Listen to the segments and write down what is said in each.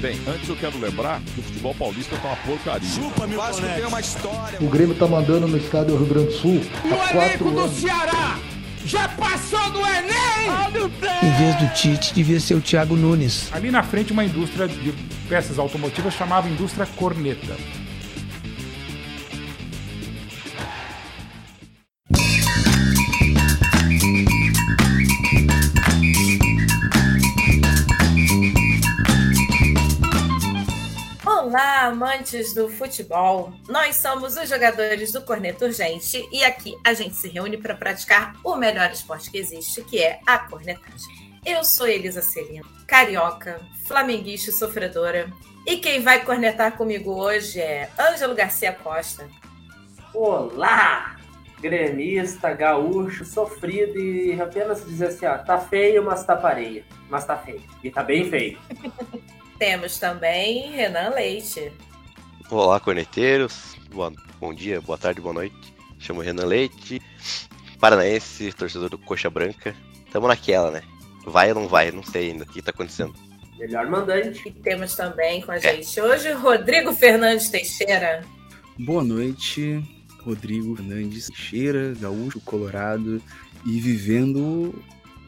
Bem, antes eu quero lembrar que o futebol paulista tá uma porcaria. Chupa, meu Vasco tem uma história. O Grêmio tá mandando no estádio Rio Grande do Sul. O elenco do Ceará já passou do Enem! Em vez do Tite, devia ser o Thiago Nunes. Ali na frente, uma indústria de peças automotivas chamava Indústria Corneta. Amantes do futebol! Nós somos os jogadores do Corneta Urgente e aqui a gente se reúne para praticar o melhor esporte que existe, que é a cornetagem. Eu sou Elisa Celino, carioca, flamenguista e sofredora, e quem vai cornetar comigo hoje é Ângelo Garcia Costa. Olá! Gremista, gaúcho, sofrido e apenas dizer assim, ó, tá feio, mas tá pareia. Mas tá feio. E tá bem feio. Temos também Renan Leite. Olá, corneteiros. Boa, bom dia, boa tarde, boa noite. Chamo Renan Leite, paranaense, torcedor do Coxa Branca. Tamo naquela, né? Vai ou não vai? Não sei ainda. O que tá acontecendo? Melhor mandante. E temos também com a gente hoje Rodrigo Fernandes Teixeira. Boa noite, Rodrigo Fernandes Teixeira, gaúcho, colorado e vivendo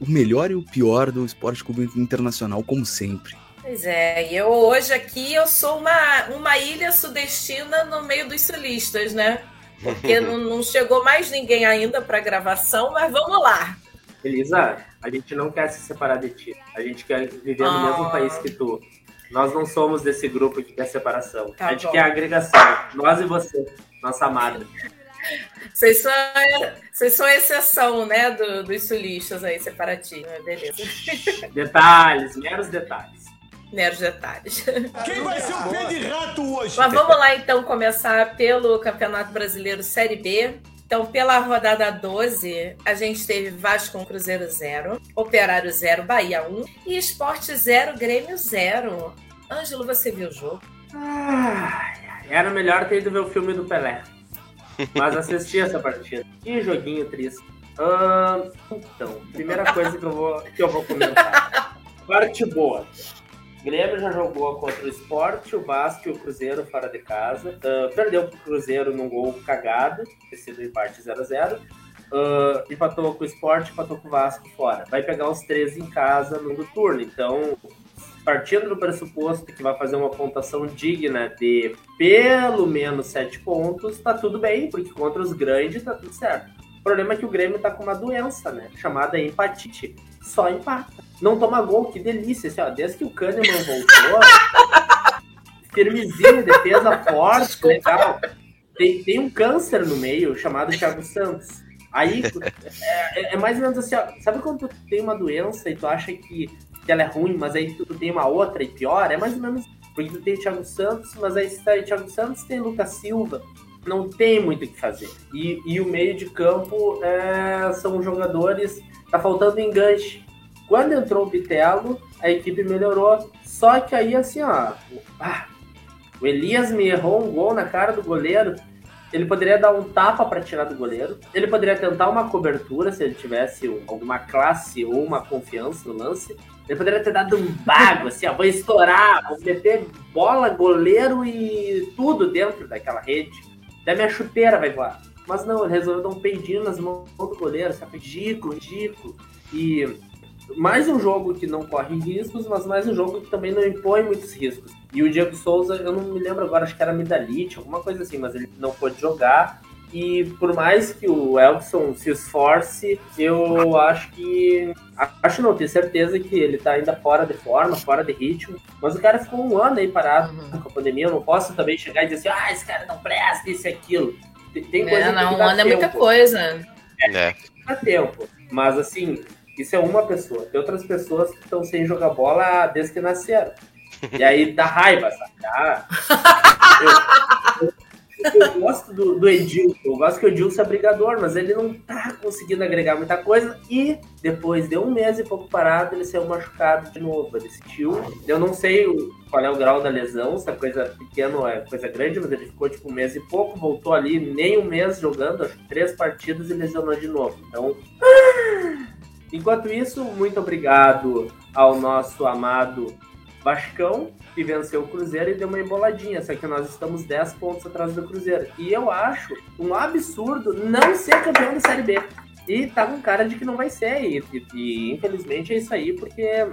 o melhor e o pior do esporte clube internacional, como sempre. Pois é, e eu hoje aqui eu sou uma, uma ilha sudestina no meio dos sulistas, né? Porque não, não chegou mais ninguém ainda para gravação, mas vamos lá. Elisa, a gente não quer se separar de ti. A gente quer viver no mesmo país que tu. Nós não somos desse grupo que quer separação. Tá a gente bom. quer agregação. Nós e você, nossa amada. Vocês são, vocês são a exceção, né, do, dos sulistas aí, separatistas. Beleza. Detalhes, meros detalhes. Meros detalhes. Quem vai ser o pé de rato hoje? Mas vamos lá então começar pelo Campeonato Brasileiro Série B. Então, pela rodada 12, a gente teve Vasco 1, Cruzeiro 0, Operário 0, Bahia 1 e Esporte 0, Grêmio 0. Ângelo, você viu o jogo? Ai, era melhor ter ido ver o filme do Pelé. Mas assisti essa partida. Que joguinho triste. Ahn, então, primeira coisa que eu vou, que eu vou comentar. Parte boa. Grêmio já jogou contra o Sport, o Vasco e o Cruzeiro fora de casa. Ah, perdeu pro Cruzeiro num gol cagado, ter sido empate 0x0. Ah, empatou com o Sport, empatou com o Vasco fora. Vai pegar os três em casa no turno. Então, partindo do pressuposto que vai fazer uma pontuação digna de pelo menos sete pontos, tá tudo bem, porque contra os grandes tá tudo certo. O problema é que o Grêmio tá com uma doença, né? Chamada empatite. Só empata. Não toma gol, que delícia. Assim, ó, desde que o Kahneman voltou, firmezinho, defesa forte, legal. Tem, tem um câncer no meio chamado Thiago Santos. Aí é, é mais ou menos assim, ó, sabe quando tu tem uma doença e tu acha que, que ela é ruim, mas aí tu, tu tem uma outra e pior? É mais ou menos porque tu tem o Thiago Santos, mas aí se tá aí Thiago Santos, tem Lucas Silva. Não tem muito o que fazer. E, e o meio de campo é, são jogadores. Tá faltando enganche. Quando entrou o Bitelo, a equipe melhorou. Só que aí, assim, ó. ah, o Elias me errou um gol na cara do goleiro. Ele poderia dar um tapa para tirar do goleiro. Ele poderia tentar uma cobertura se ele tivesse um- alguma classe ou uma confiança no lance. Ele poderia ter dado um bago, assim, ó, vou estourar, vou meter bola, goleiro e tudo dentro daquela rede. Até minha chuteira vai voar. Mas não, ele resolveu dar um peidinho nas mãos do goleiro, sabe? Ridículo, ridículo. E mais um jogo que não corre riscos, mas mais um jogo que também não impõe muitos riscos. E o Diego Souza, eu não me lembro agora, acho que era Midalite, alguma coisa assim, mas ele não pôde jogar. E por mais que o Elson se esforce, eu acho que. Acho não, tenho certeza que ele tá ainda fora de forma, fora de ritmo. Mas o cara ficou um ano aí parado com a pandemia. Eu não posso também chegar e dizer assim, ah, esse cara não presta, isso e aquilo. Tem, tem coisa É, que não, um ano é muita tempo coisa. É. dá tempo. Mas assim, isso é uma pessoa. Tem outras pessoas que estão sem jogar bola desde que nasceram. E aí dá raiva, sabe? Ah, eu, eu- eu gosto do, do Edilson, eu gosto que o Edilson é brigador, mas ele não tá conseguindo agregar muita coisa. E depois de um mês e pouco parado, ele saiu machucado de novo. Ele sentiu. Eu não sei qual é o grau da lesão, se é coisa pequena ou é coisa grande, mas ele ficou tipo um mês e pouco, voltou ali nem um mês jogando, acho que três partidas e lesionou de novo. Então. Enquanto isso, muito obrigado ao nosso amado Vascão, que venceu o Cruzeiro e deu uma emboladinha, só que nós estamos 10 pontos atrás do Cruzeiro. E eu acho um absurdo não ser campeão da Série B. E tá com cara de que não vai ser. E, e, e infelizmente é isso aí, porque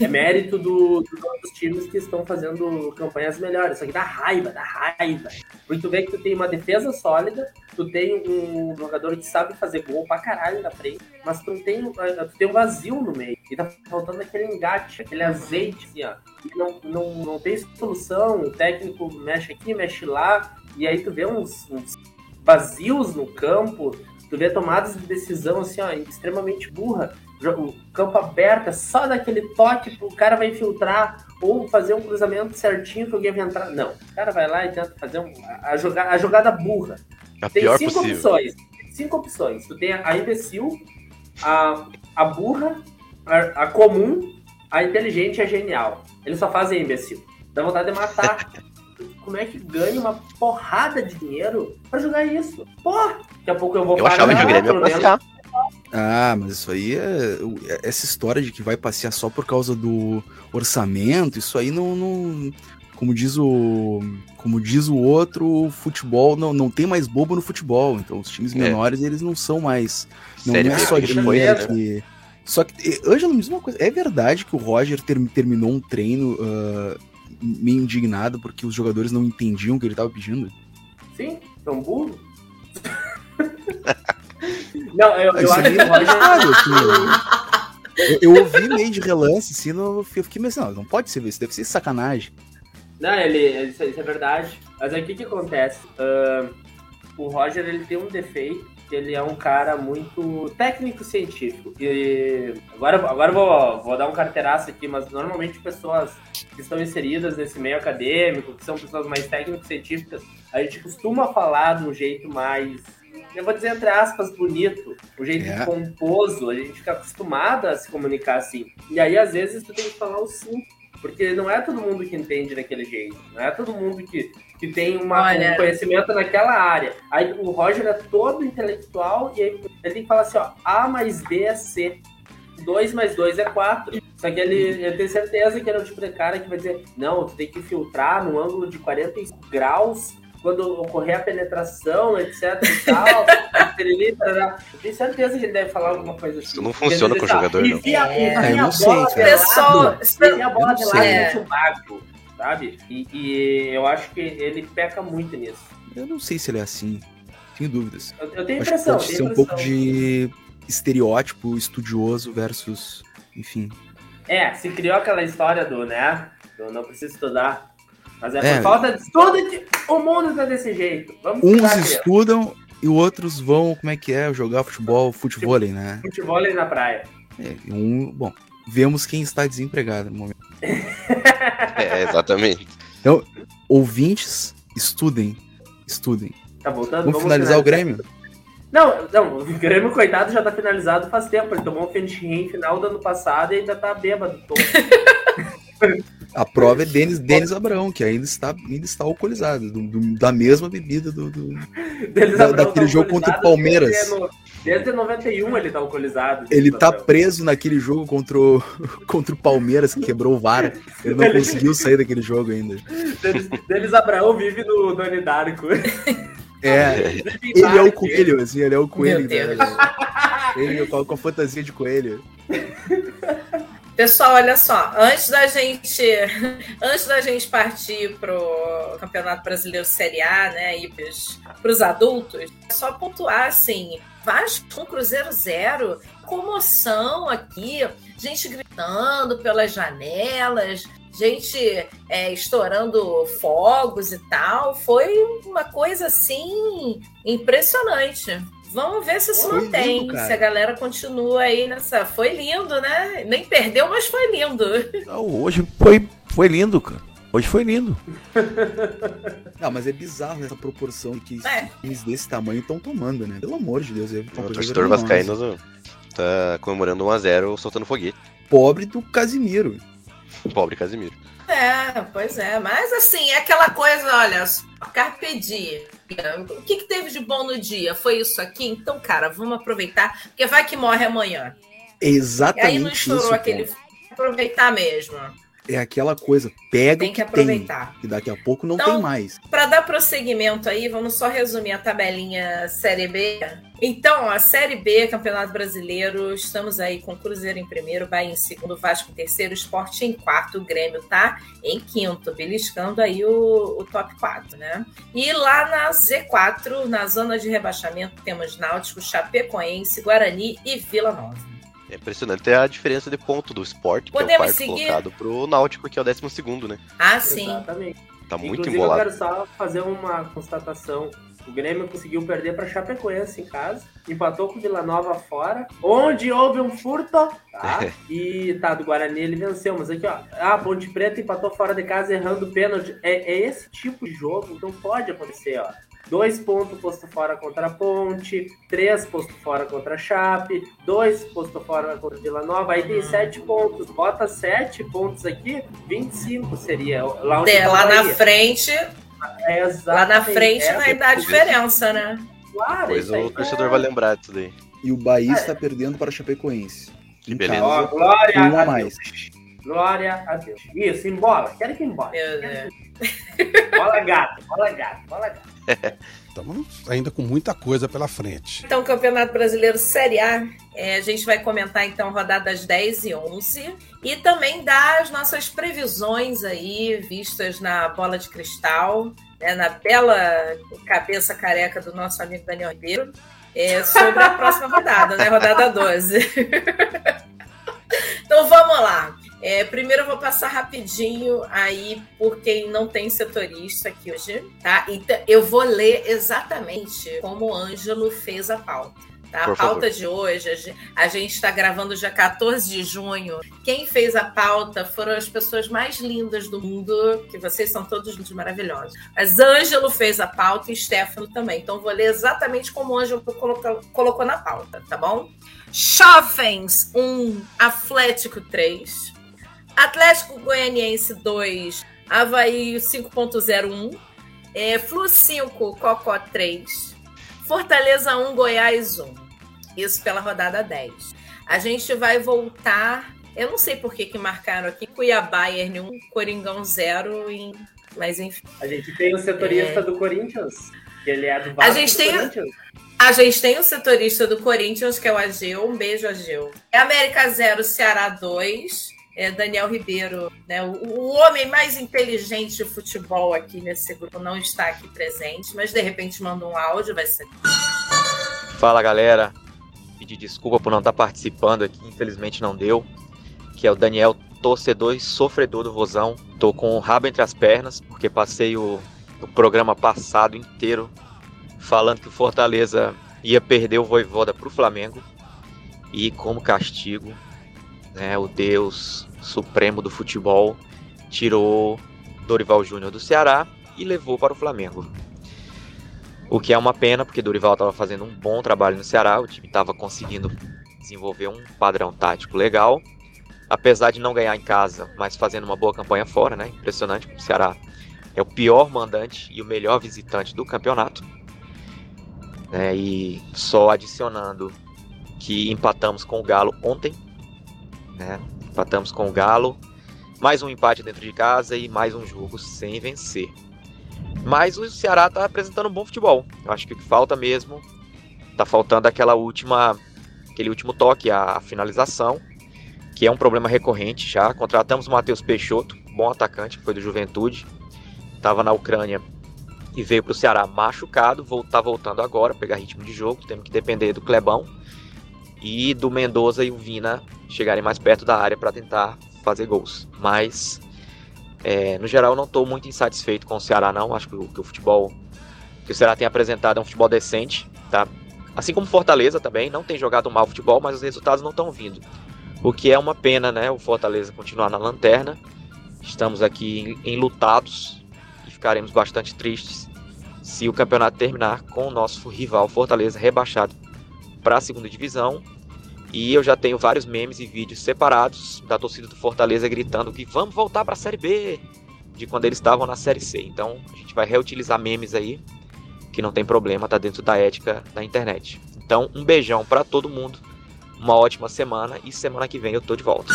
é mérito do, dos outros times que estão fazendo campanhas melhores. Isso aqui dá raiva, dá raiva. Porque tu vê que tu tem uma defesa sólida, tu tem um jogador que sabe fazer gol pra caralho na frente, mas tu tem, tu tem um vazio no meio. E tá faltando aquele engate, aquele azeite, assim, ó. E não, não, não tem solução, o técnico mexe aqui, mexe lá, e aí tu vê uns, uns vazios no campo, tu vê tomadas de decisão, assim, ó, extremamente burra o campo aberto, é só daquele toque o cara vai infiltrar ou fazer um cruzamento certinho que alguém vai entrar. Não, o cara vai lá e tenta fazer um, a, jogada, a jogada burra. A tem cinco possível. opções. Cinco opções. Tu tem a imbecil, a, a burra, a, a comum, a inteligente e a genial. Eles só fazem imbecil. Dá vontade de matar. Como é que ganha uma porrada de dinheiro pra jogar isso? Porra! Daqui a pouco eu vou Eu achava que o Grêmio ia. Ah, mas isso aí é. Essa história de que vai passear só por causa do orçamento, isso aí não. não como diz o. Como diz o outro, o futebol não, não tem mais bobo no futebol. Então os times É. menores, eles não são mais. Não, Série não é só que já dinheiro né? que. Só que, Ângelo, me diz uma coisa. É verdade que o Roger ter- terminou um treino ah, meio indignado porque os jogadores não entendiam o que ele tava pedindo? Sim, são burros. Não, eu, eu acho que é verdade, assim, eu, eu ouvi meio de relance, assim, no, eu fiquei pensando, não, não pode ser isso, deve ser sacanagem. Não, ele, isso, isso é verdade. Mas aí o que, que acontece? Ahn, o Roger ele tem um defeito, que ele é um cara muito técnico-científico. E agora, agora vou, vou dar um carteiraço aqui, mas normalmente pessoas que estão inseridas nesse meio acadêmico, que são pessoas mais técnico-científicas, a gente costuma falar de um jeito mais, eu vou dizer entre aspas, bonito, um jeito É. pomposo, a gente fica acostumado a se comunicar assim. E aí, às vezes, tu tem que falar o sim. Porque não é todo mundo que entende daquele jeito. Não é todo mundo que, que tem uma, Olha. um conhecimento naquela área. Aí o Roger é todo intelectual e aí ele tem que falar assim, ó, A mais B é C. 2 mais 2 é 4. Só que ele, ele tem certeza que ele é o tipo de cara que vai dizer, não, tu tem que filtrar no ângulo de 45 graus quando ocorrer a penetração, etc e tal. Eu tenho certeza que ele deve falar alguma coisa assim. Isso não funciona com ah, jogador, não. enfia- É, enfia eu a não sei, bola cara. de lado, Pessoal, enfia a bola de eu lado sei. e mete o bagulho, sabe? E, e eu acho que ele peca muito nisso. Eu não sei se ele é assim, tenho dúvidas. Eu, eu tenho Acho que impressão, pode tenho ser um pouco de estereótipo estudioso versus, enfim. É, se criou aquela história do, né? Do não precisa estudar. Mas é, É. por falta de estudo que o mundo tá desse jeito. Vamos Uns estudam e outros vão, como é que é, jogar futebol, futebol, né? Futebol ali na praia. É, um, bom, vemos quem está desempregado no momento. É, exatamente. Ouvintes, estudem, estudem. Tá voltando? Vamos finalizar o Grêmio? Não, não, o Grêmio, coitado, já tá finalizado faz tempo. Ele tomou um finish final do ano passado e ainda tá bêbado. A prova é Denis, Denis Abraão, que ainda está, ainda está alcoolizado, do- do- da mesma bebida do, do- Da- Abraão daquele tá jogo contra o Palmeiras. Desde, no- desde 91 ele tá alcoolizado. Ele tá Abraão. preso naquele jogo contra o, contra o Palmeiras, que quebrou o VAR. Ele não conseguiu sair daquele jogo ainda. Deles Abraão vive no Doni Darko. É, ele é o coelho, assim, ele é o coelho. Deus. né? Ele a, com a fantasia de coelho. Pessoal, olha só, antes da gente, antes da gente partir pro Campeonato Brasileiro Série A, né, e para os adultos, é só pontuar assim, Vasco Cruzeiro zero, comoção aqui, gente gritando pelas janelas, gente é, estourando fogos e tal, foi uma coisa assim impressionante. Vamos ver se isso Foi mantém, lindo, se a galera continua aí nessa. Foi lindo, né? Nem perdeu, mas foi lindo. Não, hoje foi, foi lindo, cara. Hoje foi lindo. Não, mas é bizarro essa proporção que É. times desse tamanho estão tomando, né? Pelo amor de Deus. É O torcedor vascaíno tá comemorando 1x0 soltando foguete. Pobre do Casimiro. Pobre Casimiro. É, pois é. Mas assim, é aquela coisa, olha, Carpe diem. O que, que teve de bom no dia? Foi isso aqui? Então, cara, vamos aproveitar, porque vai que morre amanhã. É E aí exatamente não estourou aquele. Aproveitar mesmo. É aquela coisa, pega Tem que que tem, aproveitar. e daqui a pouco não Então, tem mais. Para dar prosseguimento aí, vamos só resumir a tabelinha Série B. Então, a Série B, Campeonato Brasileiro, estamos aí com o Cruzeiro em primeiro, Bahia em segundo, Vasco em terceiro, Sport em quarto, o Grêmio tá em quinto, beliscando aí o, o top 4, né? E lá na Z4, na zona de rebaixamento, temos Náutico, Chapecoense, Guarani e Vila Nova. É impressionante a diferença de ponto do esporte, que é o Podemos quarto seguir? colocado, pro Náutico, que é o décimo segundo, né? Ah, sim. Exatamente. Tá muito Inclusive, embolado. eu quero só fazer uma constatação. O Grêmio conseguiu perder para Chapecoense em casa, empatou com o Vila Nova fora, onde houve um furto, tá? E tá, do Guarani ele venceu, mas aqui, ó, a Ponte Preta empatou fora de casa errando pênalti. É, é esse tipo de jogo, então pode acontecer, ó. Dois pontos posto fora contra a Ponte, três posto fora contra a Chape, dois posto fora contra Vila Nova, aí tem sete pontos. Bota sete pontos aqui, 25 seria. Lá onde É, tá lá na frente, É, lá na frente É, vai dar diferença, né? Claro, Pois o é- torcedor vai lembrar disso daí. E o Bahia está perdendo para a Chapecoense. Que beleza. Ó, glória um a a Deus. mais. Glória a Deus. Isso, embola. Quero que embora. Meu Deus. Bola gato, bola gato, bola gato. Estamos ainda com muita coisa pela frente. Então, Campeonato Brasileiro Série A, é, a gente vai comentar então rodadas 10 e 11 e também dar as nossas previsões aí, vistas na bola de cristal, né, na bela cabeça careca do nosso amigo Daniel Ribeiro, é, sobre a próxima rodada, né? Rodada 12. então vamos lá. É, primeiro eu vou passar rapidinho aí por quem não tem setorista aqui hoje, tá? Então eu vou ler exatamente como o Ângelo fez a pauta. Tá? A pauta de hoje, a gen- a gente está gravando dia 14 de junho. Quem fez a pauta foram as pessoas mais lindas do mundo, que vocês são todos lindos, maravilhosos. Mas Ângelo fez a pauta e Stefano também. Então vou ler exatamente como o Ângelo colocou, colocou na pauta, tá bom? Chofens 1, Atlético 3. Atlético Goianiense 2, Havaí 5.01. É, Flu 5, Cocó 3. Fortaleza 1, Goiás 1. Isso pela rodada 10. A gente vai voltar. Eu não sei por que, que marcaram aqui Cuiabá e 1, Coringão 0, em... mas enfim. A gente tem o setorista É. do Corinthians, que ele é do Vasco gente do tem- Corinthians. A gente tem o setorista do Corinthians, que é o Ageu. Um beijo, Ageu. É América 0, Ceará 2. É Daniel Ribeiro, né, o, o homem mais inteligente de futebol aqui nesse grupo, não está aqui presente, mas de repente manda um áudio, vai ser. Fala galera, pedir desculpa por não estar participando aqui, infelizmente não deu. Que é o Daniel, torcedor e sofredor do Vozão. Tô com o rabo entre as pernas, porque passei o, o programa passado inteiro falando que o Fortaleza ia perder o Voivoda pro Flamengo. E como castigo, né, o Deus Supremo do futebol tirou Dorival Júnior do Ceará e levou para o Flamengo. O que é uma pena, porque Dorival estava fazendo um bom trabalho no Ceará, o time estava conseguindo desenvolver um padrão tático legal, apesar de não ganhar em casa, mas fazendo uma boa campanha fora, né? Impressionante, porque o Ceará é o pior mandante e o melhor visitante do campeonato. né? E só adicionando que empatamos com o Galo ontem, né? Empatamos com o Galo, mais um empate dentro de casa e mais um jogo sem vencer. Mas o Ceará está apresentando um bom futebol. Eu acho que o que falta mesmo tá faltando aquela última aquele último toque, a, finalização, que é um problema recorrente já. Contratamos o Matheus Peixoto, bom atacante, que foi do Juventude, estava na Ucrânia e veio para o Ceará machucado, está voltando agora, pegar ritmo de jogo, temos que depender do Clebão e do Mendoza e o Vina chegarem mais perto da área para tentar fazer gols. Mas é, no geral, não estou muito insatisfeito com o Ceará, não. Acho que o, que o futebol que o Ceará tem apresentado é um futebol decente, tá? Assim como Fortaleza também, não tem jogado mal futebol, mas os resultados não estão vindo. O que é uma pena, né? O Fortaleza continuar na lanterna. Estamos aqui enlutados e ficaremos bastante tristes se o campeonato terminar com o nosso rival Fortaleza rebaixado para a segunda divisão. E eu já tenho vários memes e vídeos separados da torcida do Fortaleza gritando que vamos voltar para a Série B, de quando eles estavam na Série C. Então a gente vai reutilizar memes aí, que não tem problema, tá dentro da ética da internet. Então um beijão para todo mundo, uma ótima semana e semana que vem eu tô de volta.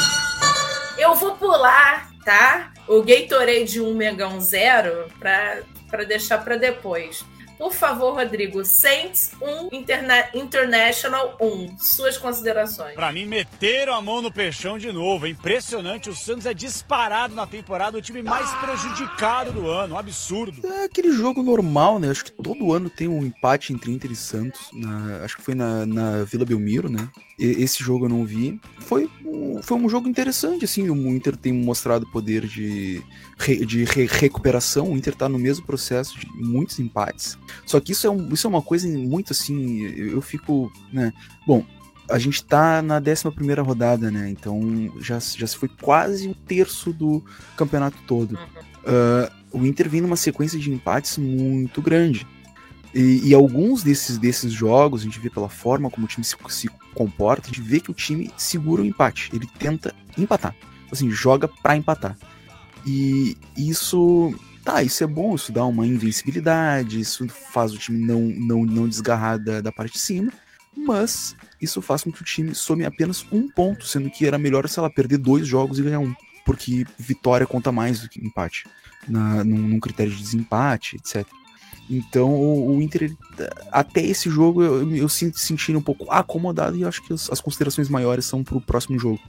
Eu vou pular tá? O Gatorade 1 Megão 0 pra, pra deixar pra depois. Por favor, Rodrigo, Saints 1, Interna International 1. Suas considerações. Pra mim, meteram a mão no peixão de novo. É impressionante. O Santos é disparado na temporada, o time mais prejudicado do ano. Um absurdo. É aquele jogo normal, né? Acho que todo ano tem um empate entre Inter e Santos. na- acho que foi na, na Vila Belmiro, né? Esse jogo eu não vi. Foi, um- foi um jogo interessante, assim. O Inter tem mostrado poder de, de re- recuperação. O Inter tá no mesmo processo de muitos empates. Só que isso é, um- isso é uma coisa muito assim. Eu, fico, né? Bom, a gente tá na 11 rodada, né? Então já, já se foi quase um terço do campeonato todo. Ah, o Inter vem numa sequência de empates muito grande. E, e alguns desses, desses jogos, a gente vê pela forma como o time se, se comporta, gente vê que o time segura o empate. Ele tenta empatar. Assim, joga pra empatar. E isso. Tá, isso é bom, isso dá uma invencibilidade, isso faz o time não, não, não desgarrar da, da parte de cima, mas isso faz com que o time some apenas um ponto, sendo que era melhor, sei lá, perder dois jogos e ganhar um. Porque vitória conta mais do que empate, na, num, num critério de desempate, etc. Então o, o Inter, até esse jogo, eu, eu sinto sentindo um pouco acomodado e acho que as, as considerações maiores são pro próximo jogo,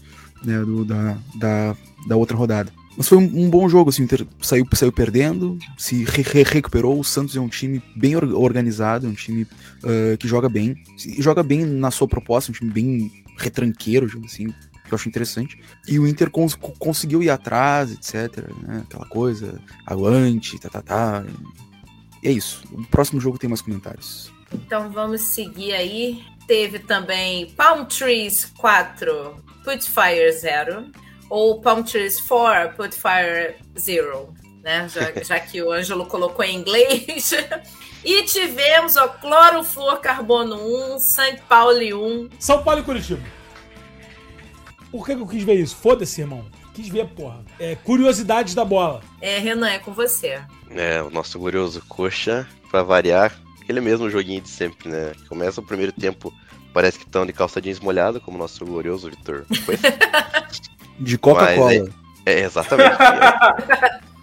né, do, da, da, da outra rodada. Mas foi um, um bom jogo, assim, o Inter saiu, saiu perdendo, se re- re- recuperou. O Santos é um time bem or- organizado, um time ah, que joga bem. Joga bem na sua proposta, um time bem retranqueiro, assim, que eu acho interessante. E o Inter cons- co- conseguiu ir atrás, etc. né, Aquela coisa, aguante, tá, tá, tá. É isso. O próximo jogo tem mais comentários. Então vamos seguir aí. Teve também Palm Trees 4, Putfire 0. Ou Palm Trees 4, Putfire 0. Né? Já, já que o Ângelo colocou em inglês. E tivemos o Cloroflor Carbono 1, São Paulo 1. São Paulo e Curitiba. Por que, que eu quis ver isso? Foda-se, irmão. Quis ver, porra. É, curiosidades da bola. É, Renan, é com você. É, o nosso glorioso Coxa, pra variar, aquele mesmo joguinho de sempre, né? Começa o primeiro tempo, parece que estão de calça jeans molhada, como o nosso glorioso Vitor. De Coca-Cola. É, é, exatamente.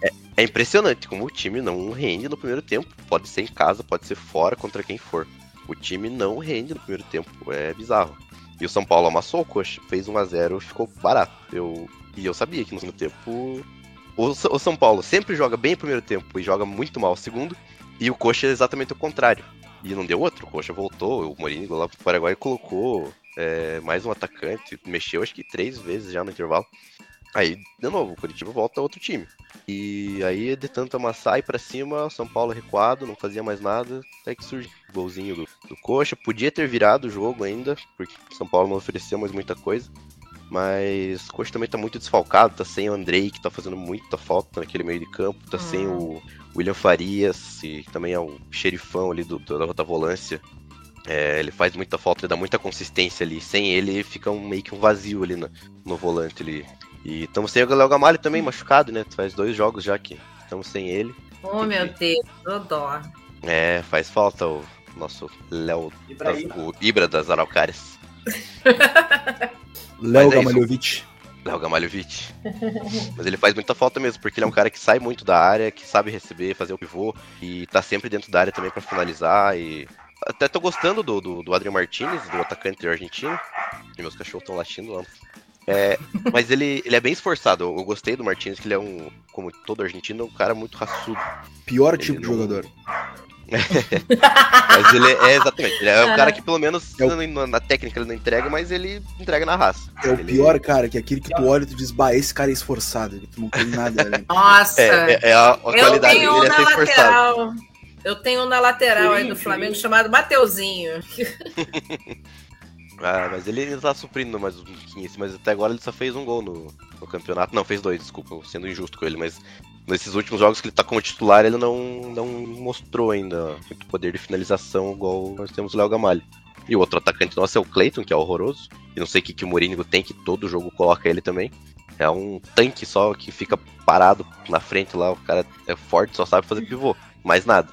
É, é- é impressionante como o time não rende no primeiro tempo. Pode ser em casa, pode ser fora, contra quem for. O time não rende no primeiro tempo. É bizarro. E o São Paulo amassou o coxa, fez 1x0, ficou barato. Eu, e eu sabia que no segundo tempo. O, o São Paulo sempre joga bem o primeiro tempo e joga muito mal o segundo. E o coxa é exatamente o contrário. E não deu outro. O coxa voltou, o Mourinho lá pro Paraguai colocou é, mais um atacante. Mexeu acho que três vezes já no intervalo. Aí, de novo, o Curitiba volta a outro time. E aí, de tanto amassar e pra cima, o São Paulo recuado, não fazia mais nada. Até que surgiu o golzinho do, do Coxa. Podia ter virado o jogo ainda, porque o São Paulo não ofereceu mais muita coisa. Mas o Coxa também tá muito desfalcado, tá sem o Andrei, que tá fazendo muita falta naquele meio de campo, tá sem o William Farias, que também é o xerifão ali do, do- da volância. É, ele faz muita falta, ele dá muita consistência ali. Sem ele, fica um, meio que um vazio ali no, no volante ali. E estamos sem o Léo Gamalho também machucado, né? Faz dois jogos já que estamos sem ele. Oh, meu Deus, ô dó. É, faz falta o nosso Léo. O Ibra das Araucárias. Léo é. Gamalhovic. Léo Gamalhovic. Mas ele faz muita falta mesmo, porque ele é um cara que sai muito da área, que sabe receber, fazer o pivô, e tá sempre dentro da área também pra finalizar. E até tô gostando do, do, do Adrian Martinez, do atacante argentino. E meus cachorros estão latindo lá. É, mas ele, ele é bem esforçado. Eu, eu gostei do Martinez, que ele é um, como todo argentino, um cara muito raçudo. Pior Ele tipo de não- jogador. Mas ele é exatamente, ele é um cara que pelo menos É o- na, na técnica ele não entrega, mas ele entrega na raça. É o Ele- pior, cara, que é aquele que tu olha e tu diz, bah, esse cara é esforçado. Tu não tem nada, né? Nossa. É, é, é a, a eu qualidade tenho um dele é na ser esforçado. lateral. Eu tenho um na lateral aí do Sim, Flamengo sim. chamado Mateuzinho. Ah, mas ele ainda tá suprindo mais um pouquinho, assim, mas até agora ele só fez um gol no, no campeonato. Não, fez dois, desculpa, sendo injusto com ele, mas nesses últimos jogos que ele tá como titular, ele não, não mostrou ainda muito poder de finalização igual nós temos o Léo Gamalho. E o outro atacante nosso é o Cleiton, que é horroroso. E não sei o que, que o Mourinho tem, que todo jogo coloca ele também. É um tanque só que fica parado na frente lá, o cara é forte, só sabe fazer pivô. Mais nada.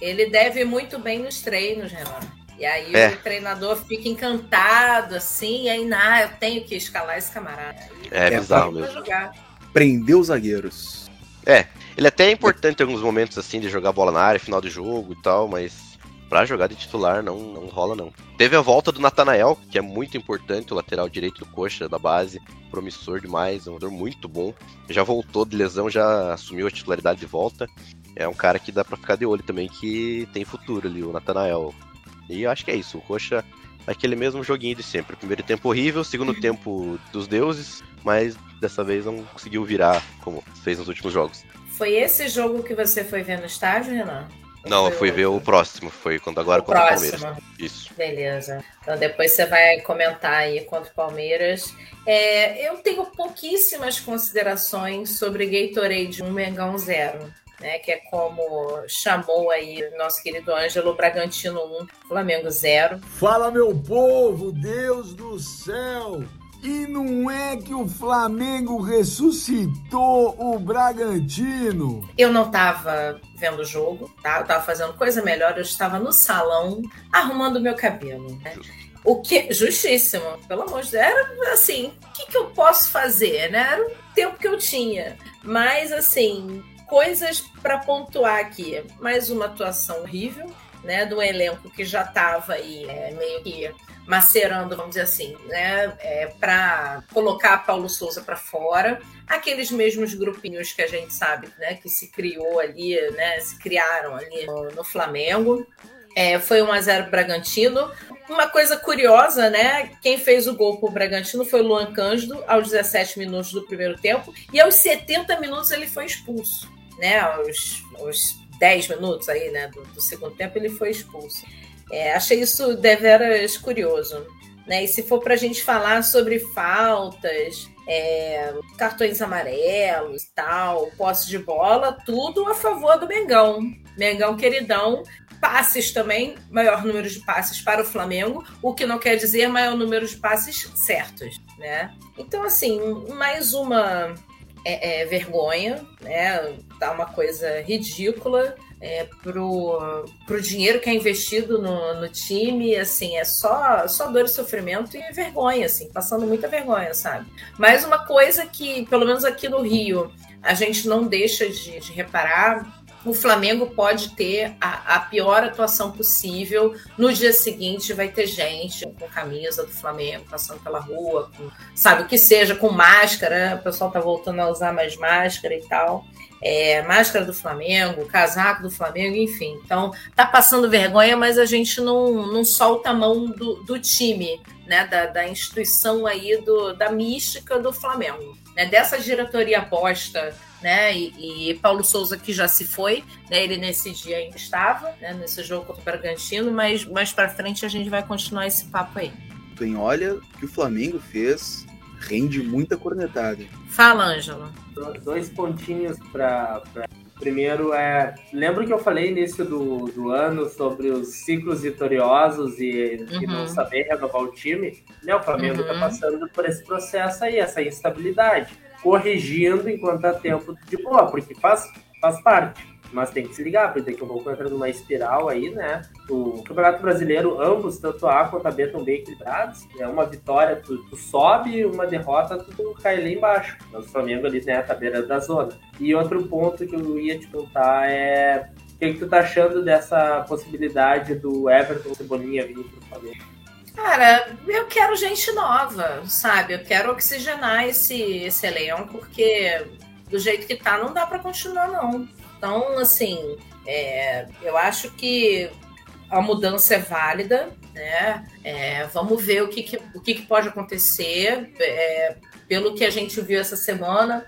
Ele deve muito bem nos treinos, Renan. E aí É. o treinador fica encantado, assim, e aí, nah, eu tenho que escalar esse camarada. Aí É É, bizarro mesmo. jogar. prender os zagueiros. É, ele até é importante em alguns momentos assim de jogar bola na área, final de jogo e tal, mas pra jogar de titular não, não rola não. Teve a volta do Natanael, que é muito importante, o lateral direito do coxa da base, promissor demais, um jogador muito bom. Já voltou de lesão, já assumiu a titularidade de volta. É um cara que dá pra ficar de olho também, que tem futuro ali, o Natanael. E eu acho que é isso, o coxa aquele mesmo joguinho de sempre. Primeiro tempo horrível, segundo tempo dos deuses, mas dessa vez não conseguiu virar como fez nos últimos jogos. Foi esse jogo que você foi ver no estádio, Renan? Não, eu fui ver o próximo, foi quando agora O contra o próximo. Palmeiras. Isso. Beleza. Então depois você vai comentar aí contra o Palmeiras. É, eu tenho pouquíssimas considerações sobre Gatorade 1 Mengão 0. Né, que é como chamou aí nosso querido Ângelo Bragantino 1, Flamengo 0. Fala, meu povo, Deus do céu! E não é que o Flamengo ressuscitou o Bragantino? Eu não estava vendo o jogo, tá? Eu estava fazendo coisa melhor, eu estava no salão arrumando meu cabelo. Né? O que. Justíssimo, pelo amor de Deus. Era assim, o que, que eu posso fazer, né? Era o tempo que eu tinha. Mas, assim, coisas para pontuar aqui. Mais uma atuação horrível, né? Do elenco que já estava aí é, meio que macerando, vamos dizer assim, né, é, para colocar Paulo Souza para fora. Aqueles mesmos grupinhos que a gente sabe, né, que se criou ali, né, se criaram ali no, no Flamengo. É, foi 1 a 0 Bragantino. Uma coisa curiosa, né? Quem fez o gol pro Bragantino foi o Luan Cândido aos 17 minutos do primeiro tempo e aos 70 minutos ele foi expulso, né? Aos, aos 10 minutos aí, né, do, do segundo tempo ele foi expulso. É, achei isso deveras curioso. Né? E se for para a gente falar sobre faltas, é, cartões amarelos tal, posse de bola, tudo a favor do Mengão. Mengão queridão. Passes também, maior número de passes para o Flamengo, o que não quer dizer maior número de passes certos, né? Então, assim, mais uma é, é, vergonha, né? Tá uma coisa ridícula é, pro, pro dinheiro que é investido no, no time, assim, é só, só dor e sofrimento e vergonha, assim, passando muita vergonha, sabe? Mas uma coisa que, pelo menos aqui no Rio, a gente não deixa de, de reparar o Flamengo pode ter a, a, pior atuação possível. No dia seguinte vai ter gente com camisa do Flamengo passando pela rua, com, sabe o que seja, com máscara. O pessoal tá voltando a usar mais máscara e tal. É, máscara do Flamengo, casaco do Flamengo, enfim. Então tá passando vergonha, mas a gente não, não solta a mão do, do time, né? Da, da instituição aí do, da mística do Flamengo. Né? Dessa diretoria bosta né? E, e, Paulo Souza que já se foi, né? Ele nesse dia ainda estava, né? Nesse jogo contra o Bragantino, mas mais para frente a gente vai continuar esse papo aí. Tem olha o que o Flamengo fez, rende muita cornetada. Fala, Ângelo. Dois pontinhos para Primeiro é. Lembra que eu falei início do, do ano sobre os ciclos vitoriosos e, uhum. e não saber renovar o time? Né, o Flamengo está uhum. passando por esse processo aí, essa instabilidade corrigindo enquanto há tempo de boa, porque faz, faz parte. Mas tem que se ligar, porque daqui a pouco entra numa espiral aí, né? O Campeonato Brasileiro, ambos, tanto A quanto a B, estão bem equilibrados. É uma vitória, tu, tu sobe, uma derrota, tu cai lá embaixo. O Flamengo ali, né, tá beira da zona. E outro ponto que eu ia te perguntar é o que, que tu tá achando dessa possibilidade do Everton Cebolinha vir pro Flamengo? Cara, eu quero gente nova, sabe? Eu quero oxigenar esse, esse elenco, porque do jeito que tá, não dá para continuar, não. Então, assim, é, eu acho que a mudança é válida, né? É, vamos ver o que, que o que, que pode acontecer. É, pelo que a gente viu essa semana,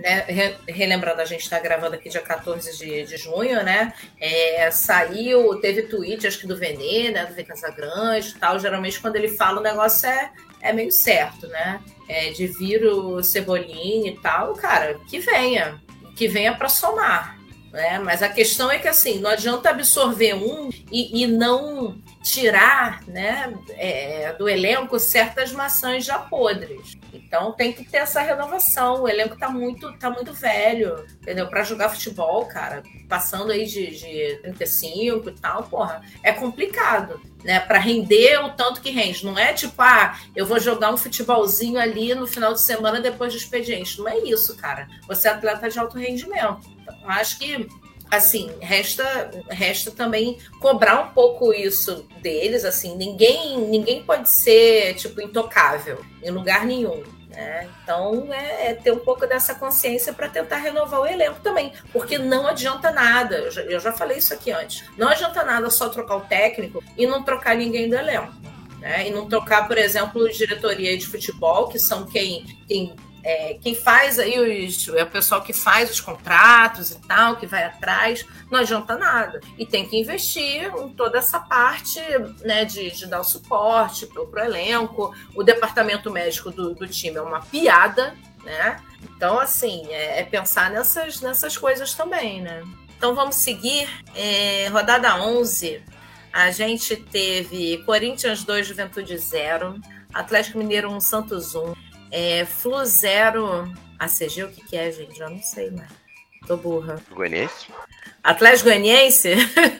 né, relembrando, a gente está gravando aqui dia 14 de, de junho, né? É, saiu, teve tweet, acho que do Venê, né? Do Vê Casagrande e tal. Geralmente, quando ele fala, o negócio é, é meio certo, né? É, de vir o Cebolinha e tal, cara, que venha. Que venha para somar. Né? Mas a questão é que assim, não adianta absorver um e, e não tirar né, é, do elenco certas maçãs já podres. Então tem que ter essa renovação. O elenco tá muito, tá muito velho, entendeu? Para jogar futebol, cara, passando aí de, de 35 e tal, porra, é complicado, né? Para render o tanto que rende. Não é tipo, ah, eu vou jogar um futebolzinho ali no final de semana depois do expediente. Não é isso, cara. Você é atleta de alto rendimento. Acho que assim, resta, resta também cobrar um pouco isso deles, assim, ninguém, ninguém pode ser, tipo, intocável em lugar nenhum. Né? Então, é, é, ter um pouco dessa consciência para tentar renovar o elenco também, porque não adianta nada. Eu já, eu já falei isso aqui antes. Não adianta nada só trocar o técnico e não trocar ninguém do elenco. Né? E não trocar, por exemplo, diretoria de futebol, que são quem, quem é, quem faz aí os, é o pessoal que faz os contratos e tal, que vai atrás, não adianta nada. E tem que investir em toda essa parte né, de, de dar o suporte para o elenco. O departamento médico do, do time é uma piada, né? Então, assim, é, é, pensar nessas, nessas coisas também, né? Então, vamos seguir. É, rodada 11, a gente teve Corinthians 2, Juventude 0, Atlético Mineiro 1, Santos 1, é, Flu Zero. ACG, o que, que é, gente? Já não sei mais. Tô burra. Goianiense? Atlético Goianiense?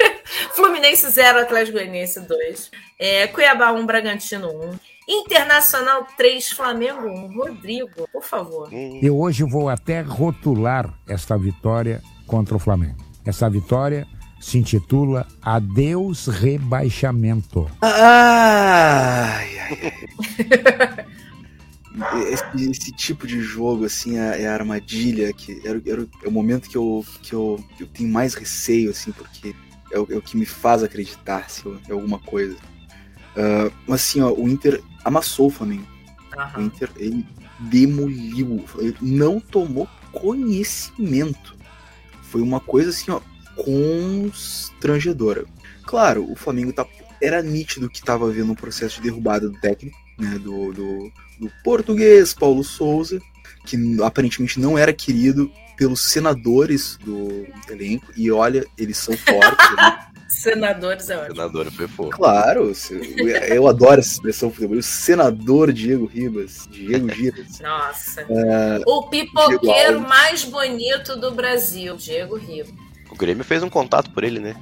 Fluminense 0, Atlético Goianiense 2. É, Cuiabá 1, Bragantino 1. Internacional 3, Flamengo 1. Rodrigo, por favor. Eu hoje vou até rotular esta vitória contra o Flamengo. Essa vitória se intitula Adeus Rebaixamento. Ai, ai, ai. esse, esse, tipo de jogo, assim, é, é a armadilha, que era, era, é o momento que eu, que eu, eu tenho mais receio, assim, porque é o, é o que me faz acreditar se é alguma coisa. Uh, mas assim, ó, o Inter amassou o Flamengo. Uhum. O Inter, ele demoliu, ele não tomou conhecimento. Foi uma coisa assim, ó, constrangedora. Claro, o Flamengo tá, era nítido que estava havendo um processo de derrubada do técnico, né, do, do, do português Paulo Souza, que aparentemente não era querido pelos senadores do elenco, e olha, eles são fortes. né? Senadores é ótimo. Senador foi fofo. Claro, eu adoro essa expressão O senador Diego Ribas, Diego Giras. Nossa. É, o pipoqueiro mais bonito do Brasil, Diego Ribas. O Grêmio fez um contato por ele, né?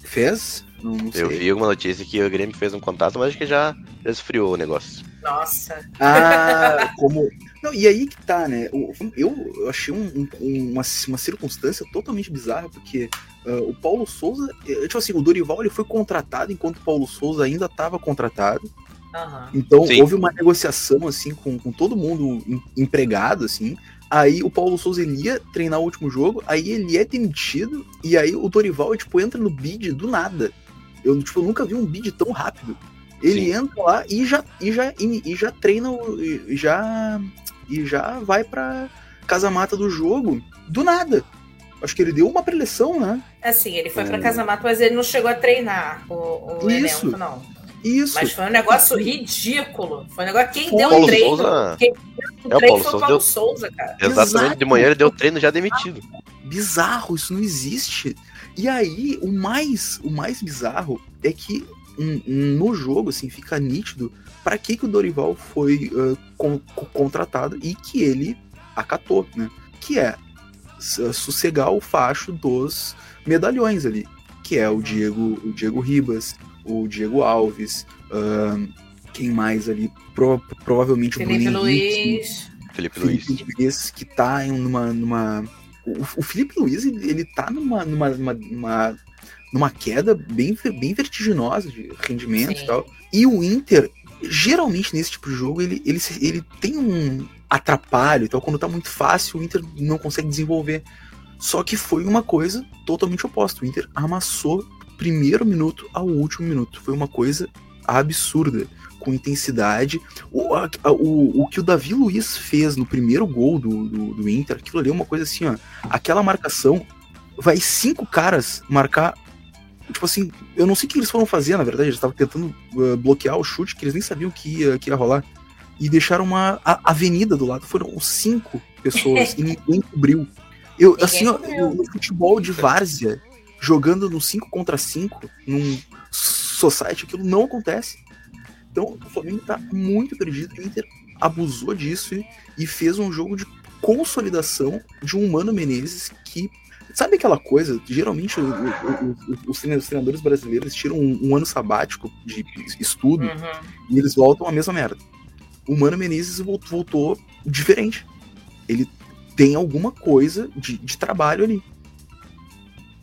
Fez? Não, não eu vi alguma notícia que o Grêmio fez um contato, mas acho que já esfriou o negócio. Nossa. Ah, como. Não, e aí que tá, né? Eu, eu achei um, um, uma, uma circunstância totalmente bizarra, porque uh, o Paulo Souza. Eh, tipo assim, o Dorival ele foi contratado enquanto o Paulo Souza ainda estava contratado. Uhum. Então Sim. houve uma negociação assim com, com todo mundo em, empregado, assim. Aí o Paulo Souza ele ia treinar o último jogo, aí ele é demitido, e aí o Dorival, tipo, entra no bid do nada. Eu, tipo, nunca vi um bid tão rápido. Ele Sim. entra lá e já, e já, e, e já treina, e já, e já vai pra casa mata do jogo do nada. Acho que ele deu uma preleção, né? Assim, ele foi é. pra casa mata, mas ele não chegou a treinar o, o Isso. elenco, não. Isso. Mas foi um negócio ridículo. Foi um negócio. Quem deu o treino. Souza... Quem deu o treino é, o Paulo foi o Paulo deu... Souza, cara. Exatamente, Exato. de manhã ele deu treino já demitido. Bizarro, isso não existe. E aí, o mais, o mais bizarro é que no jogo, assim, fica nítido para que, que o Dorival foi uh, con contratado e que ele acatou, né? Que é sossegar o facho dos medalhões ali, que é o Diego, o Diego Ribas, o Diego Alves, uh, quem mais ali? Pro, provavelmente Felipe o Bruno Luiz. Felipe, Felipe Luiz. Luiz. que tá em numa. numa o, o Felipe Luiz, ele tá numa, numa, numa, numa numa queda bem, bem vertiginosa de rendimento Sim. e tal. E o Inter, geralmente nesse tipo de jogo, ele, ele, ele tem um atrapalho e tal. Quando tá muito fácil, o Inter não consegue desenvolver. Só que foi uma coisa totalmente oposta. O Inter amassou primeiro minuto ao último minuto. Foi uma coisa absurda, com intensidade. O, a, o, o que o Davi Luiz fez no primeiro gol do, do, do Inter, aquilo ali é uma coisa assim, ó. Aquela marcação, vai cinco caras marcar Tipo assim, eu não sei o que eles foram fazer, na verdade, eles estavam tentando uh, bloquear o chute, que eles nem sabiam que ia, que ia rolar. E deixaram uma avenida do lado. Foram cinco pessoas e ninguém cobriu. Eu, ninguém assim, ó, no futebol de várzea, jogando no 5 contra 5, num society, aquilo não acontece. Então, o Flamengo tá muito perdido. O Inter abusou disso e, e fez um jogo de consolidação de um Mano Menezes que. Sabe aquela coisa? Geralmente o- o- o- o- os treina- os treinadores brasileiros tiram um, um ano sabático de estudo e eles voltam à mesma merda. O Mano Menezes vol- voltou diferente. Ele tem alguma coisa de, de trabalho ali.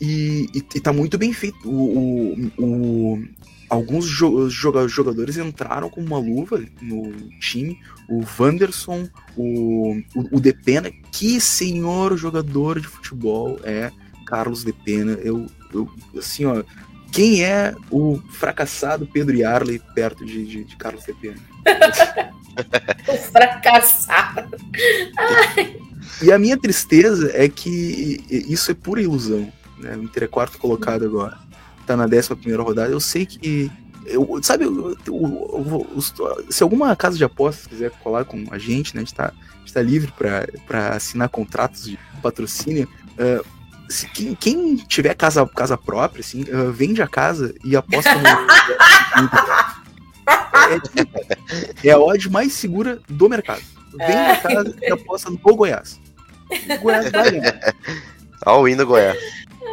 E, e, e tá muito bem feito. O, o- o- alguns jo- joga- jogadores entraram com uma luva no time. O Wanderson, o, o, o Depena. Que senhor jogador de futebol é Carlos Depena. Eu, eu, assim, ó. Quem é o fracassado Pedro Yarley perto de, de, de Carlos Depena? O fracassado. E a minha tristeza é que isso é pura ilusão. Né? O Inter é quarto colocado agora. Tá na décima primeira rodada. Eu sei que. Eu, sabe, eu- eu- se alguma casa de apostas quiser colar com a gente, né? A gente tá, a gente tá livre para assinar contratos de patrocínio. ah, se quem, quem tiver casa, casa própria, assim, ah, vende a casa e aposta no. é, é a odd mais segura do mercado. Vende a casa e aposta no Goiás. O Goiás vai ganhar. All in do Goiás.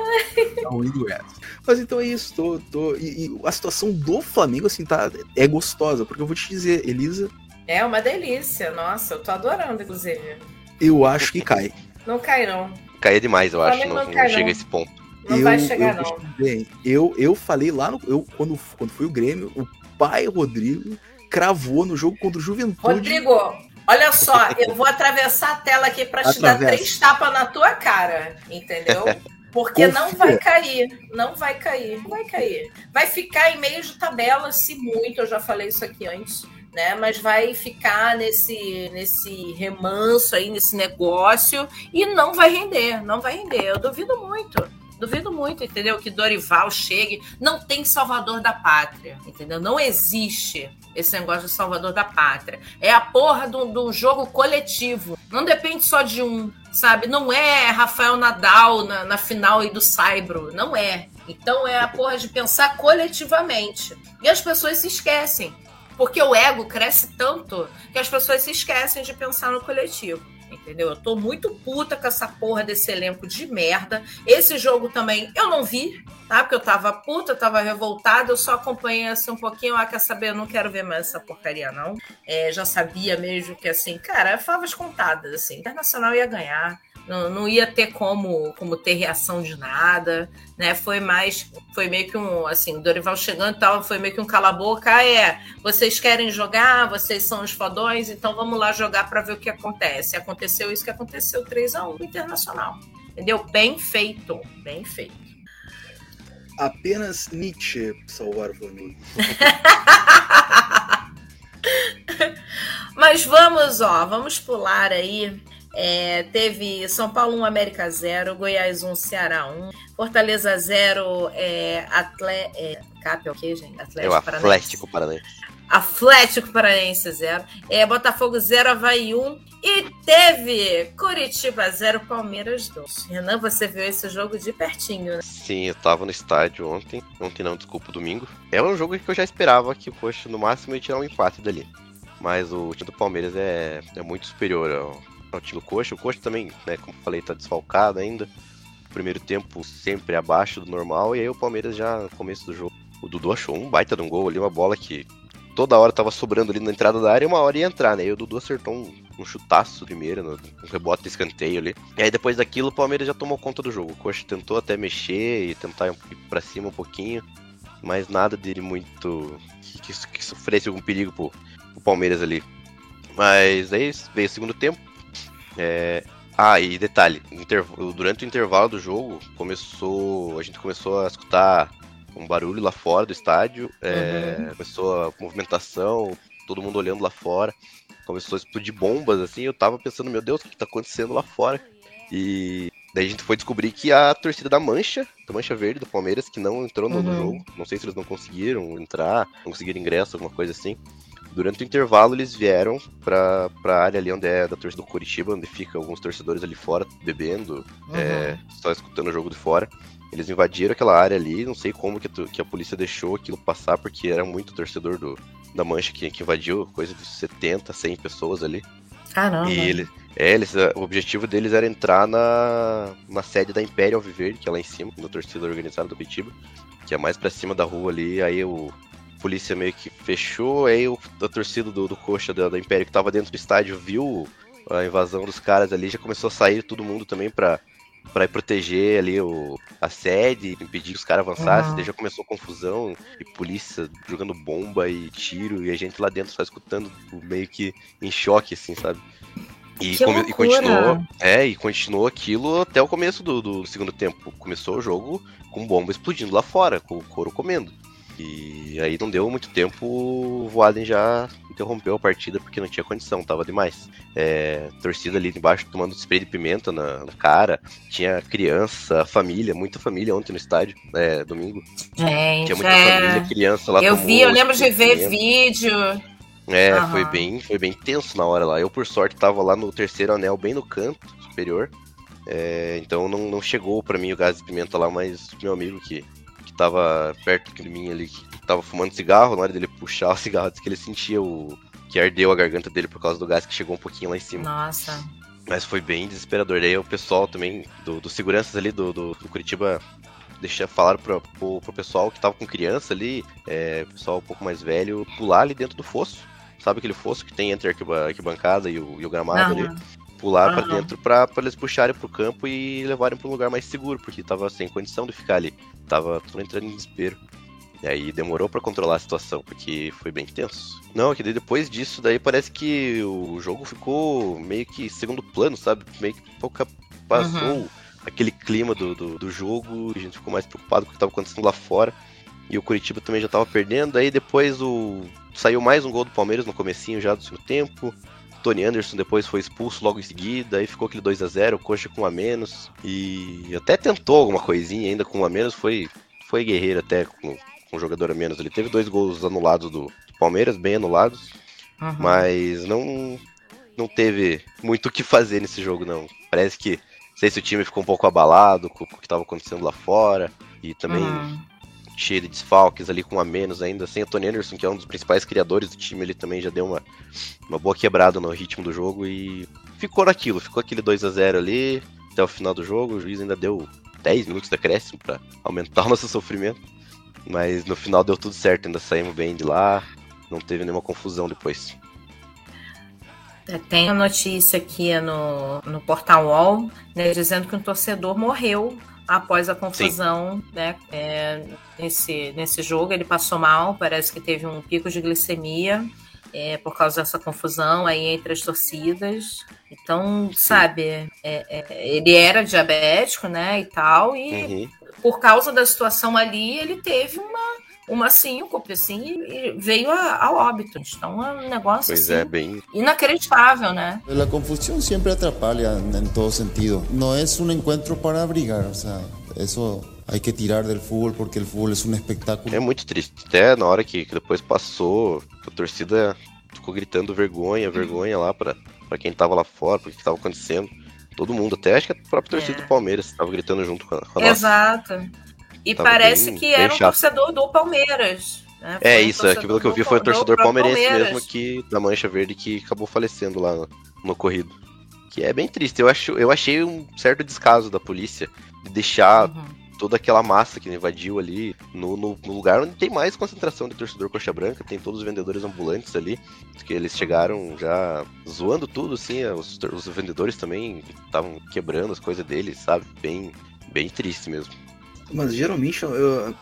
All in do Goiás. Mas então é isso, tô, tô, e, e a situação do Flamengo, assim, tá, é gostosa, porque eu vou te dizer, Elisa, É uma delícia. Nossa, eu tô adorando, inclusive. eu acho que cai. Não cai, não. Caía demais, eu acho. Não, não não cai, chega a esse ponto. Não eu, vai chegar, eu, não. dizer, eu, eu falei lá no. Eu, quando, quando fui o Grêmio, o pai Rodrigo cravou no jogo contra o Juventude. Rodrigo, olha só, eu vou atravessar a tela aqui pra te dar três tapas na tua cara, entendeu? Porque não Confia. vai cair, não vai cair, não vai cair. Vai ficar em meio de tabela, se muito, eu já falei isso aqui antes, né? Mas vai ficar nesse, nesse remanso aí, nesse negócio, e não vai render, não vai render. Eu duvido muito. Duvido muito, entendeu? Que Dorival chegue. Não tem salvador da pátria, entendeu? Não existe esse negócio de salvador da pátria. É a porra um jogo coletivo. Não depende só de um, sabe? Não é Rafael Nadal na, na final do Saibro. Não é. Então é a porra de pensar coletivamente. E as pessoas se esquecem. Porque o ego cresce tanto que as pessoas se esquecem de pensar no coletivo. Entendeu? Eu tô muito puta com essa porra desse elenco de merda. Esse jogo também eu não vi, tá? Porque eu tava puta, tava revoltada, eu só acompanhei assim um pouquinho. Ah, quer saber? Eu não quero ver mais essa porcaria, não. É, já sabia mesmo que, assim, cara, favas contadas, assim. Internacional ia ganhar. Não, não ia ter como, como ter reação de nada, né? Foi mais, foi meio que um, assim, Dorival chegando e tal, foi meio que um cala-boca. Ah, é, vocês querem jogar, vocês são os fodões, então vamos lá jogar para ver o que acontece. Aconteceu isso que aconteceu 3 a 1 no Internacional. Entendeu? Bem feito, bem feito. Apenas Nietzsche salvar o Flamengo. Mas vamos, ó, vamos pular aí. É, teve São Paulo 1, América 0, Goiás 1, Ceará 1, Fortaleza 0, é, Atle... é, Cap é o quê, gente? É Atlético o Paranaense. Atlético Paranaense. Atlético Paranaense 0, é, Botafogo 0, Havaí 1 e teve Curitiba 0, Palmeiras 2. Renan, você viu esse jogo de pertinho, né? Sim, eu tava no estádio ontem. Ontem não, desculpa, domingo. É um jogo que eu já esperava que o Coxa no máximo ia tirar um empate dali. Mas o time do Palmeiras é, é muito superior ao, time do Coxa. O Coxa também, né, como falei, tá desfalcado ainda. O primeiro tempo sempre abaixo do normal. E aí o Palmeiras já no começo do jogo. O Dudu achou um baita de um gol ali, uma bola que toda hora tava sobrando ali na entrada da área e uma hora ia entrar, né? E o Dudu acertou um, um chutaço primeiro, no, um rebote escanteio ali. E aí depois daquilo o Palmeiras já tomou conta do jogo. O Coxa tentou até mexer e tentar ir pra cima um pouquinho, mas nada de muito que, que, que sofresse algum perigo pro, pro Palmeiras ali. Mas aí veio o segundo tempo. É... Ah, e detalhe, durante o intervalo do jogo, começou. A gente começou a escutar um barulho lá fora do estádio. é, Uhum. Começou a movimentação, todo mundo olhando lá fora. Começou a explodir bombas, assim. Eu tava pensando, meu Deus, o que tá acontecendo lá fora? E daí a gente foi descobrir que a torcida da Mancha, da Mancha Verde do Palmeiras, que não entrou no, no Uhum. jogo. Não sei se eles não conseguiram entrar, não conseguiram ingresso, alguma coisa assim. Durante o intervalo, eles vieram pra, pra área ali onde é da torcida do Curitiba, onde fica alguns torcedores ali fora, bebendo, é, só escutando o jogo de fora. Eles invadiram aquela área ali, não sei como que, a tu- que a polícia deixou aquilo passar, porque era muito torcedor do, da Mancha que, que invadiu, coisa de 70, 100 pessoas ali. Caramba. E ele, é, eles, o objetivo deles era entrar na, na sede da Império Alviverde, que é lá em cima, na torcida organizada do Pitiba, que é mais pra cima da rua ali. Aí o polícia meio que fechou, aí o, a torcida do, do Coxa da, da Império que tava dentro do estádio viu a invasão dos caras ali, já começou a sair todo mundo também pra, pra ir proteger ali o, a sede, impedir que os caras avançassem. Uhum. Já começou confusão e polícia jogando bomba e tiro, e a gente lá dentro só escutando, meio que em choque, assim, sabe? E, come- e continuou, é, e continuou aquilo até o começo do, do segundo tempo. Começou o jogo com bomba explodindo lá fora, com o couro comendo. E aí não deu muito tempo, o Voaden já interrompeu a partida porque não tinha condição, tava demais. É, torcida ali embaixo tomando spray de pimenta na, na cara, tinha criança, família, muita família ontem no estádio, é, domingo. Gente, Tinha muita é. família, criança lá Eu vi, eu lembro de ver pimenta. vídeo. É, Aham. foi bem, foi bem tenso na hora lá. Eu, por sorte, tava lá no terceiro anel, bem no canto superior. É, então não, não chegou pra mim o gás de pimenta lá, mas meu amigo que tava perto de mim ali, que tava fumando cigarro, na hora dele puxar o cigarro, disse que ele sentia o. que ardeu a garganta dele por causa do gás que chegou um pouquinho lá em cima. Nossa. Mas foi bem desesperador. Daí o pessoal também, do, dos seguranças ali do, do, do Curitiba, deixa, falaram pro, pro, pro pessoal que tava com criança ali, é, pessoal um pouco mais velho, pular ali dentro do fosso. Sabe aquele fosso que tem entre a arquiba- arquibancada e o, e o gramado Aham. ali? Pular Aham. dentro pra eles puxarem pro campo e levarem pra um lugar mais seguro, porque tava sem condição de ficar ali. Tava tudo entrando em desespero. E aí demorou pra controlar a situação, porque foi bem tenso. Não, é que depois disso, daí parece que o jogo ficou meio que segundo plano, sabe? Meio que pouca passou Uhum. aquele clima do, do, do jogo, a gente ficou mais preocupado com o que tava acontecendo lá fora. E o Curitiba também já tava perdendo, aí depois o saiu mais um gol do Palmeiras no comecinho já do segundo tempo. Tony Anderson depois foi expulso logo em seguida, aí ficou aquele 2 a 0 o Coxa com um a menos. E até tentou alguma coisinha ainda com um a menos, foi, foi guerreiro até com, com um jogador a menos. Ele teve dois gols anulados do, do Palmeiras, bem anulados, Uhum. mas não, não teve muito o que fazer nesse jogo, não. Parece que, não sei se o time ficou um pouco abalado com, com o que estava acontecendo lá fora, e também Uhum. Cheio de desfalques ali com a menos ainda, sem o Tony Anderson, que é um dos principais criadores do time, ele também já deu uma, uma boa quebrada no ritmo do jogo e ficou naquilo, ficou aquele 2 a 0 ali até o final do jogo, o juiz ainda deu 10 minutos de acréscimo pra aumentar o nosso sofrimento, mas no final deu tudo certo, ainda saímos bem de lá, não teve nenhuma confusão depois. É, Tem a notícia aqui no, no portal UOL, né, dizendo que um torcedor morreu após a confusão, né, é, nesse, nesse jogo. Ele passou mal, parece que teve um pico de glicemia é, por causa dessa confusão aí entre as torcidas. Então, sabe, é, é, ele era diabético, né, e tal, e Uhum. por causa da situação ali, ele teve uma, uma síncope, assim, e veio a, a óbito. Então, é um negócio Pois assim, é, bem. inacreditável, né? La confusión siempre atrapalha en todo sentido. No es un encuentro para brigar, o sea, eso hay que tirar del fútbol porque el fútbol es un espectáculo. É muito triste. Até na hora que, que depois passou, a torcida ficou gritando vergonha, vergonha lá pra quem tava lá fora, porque que tava acontecendo. Todo mundo, até acho que a própria torcida É. do Palmeiras tava gritando junto com a, com a nossa. E Tava parece bem- que era um torcedor do Palmeiras. né? É um isso, é que pelo que eu vi foi um do- torcedor do palmeirense Palmeiras. mesmo que da Mancha Verde que acabou falecendo lá no, no ocorrido. Que é bem triste. Eu, acho, eu achei um certo descaso da polícia de deixar Uhum. toda aquela massa que invadiu ali no, no- no lugar onde tem mais concentração de torcedor coxa branca, tem todos os vendedores ambulantes ali, que eles chegaram já zoando tudo, assim, os, tor- os vendedores também estavam quebrando as coisas deles, sabe? Bem, bem triste mesmo. Mas geralmente eu-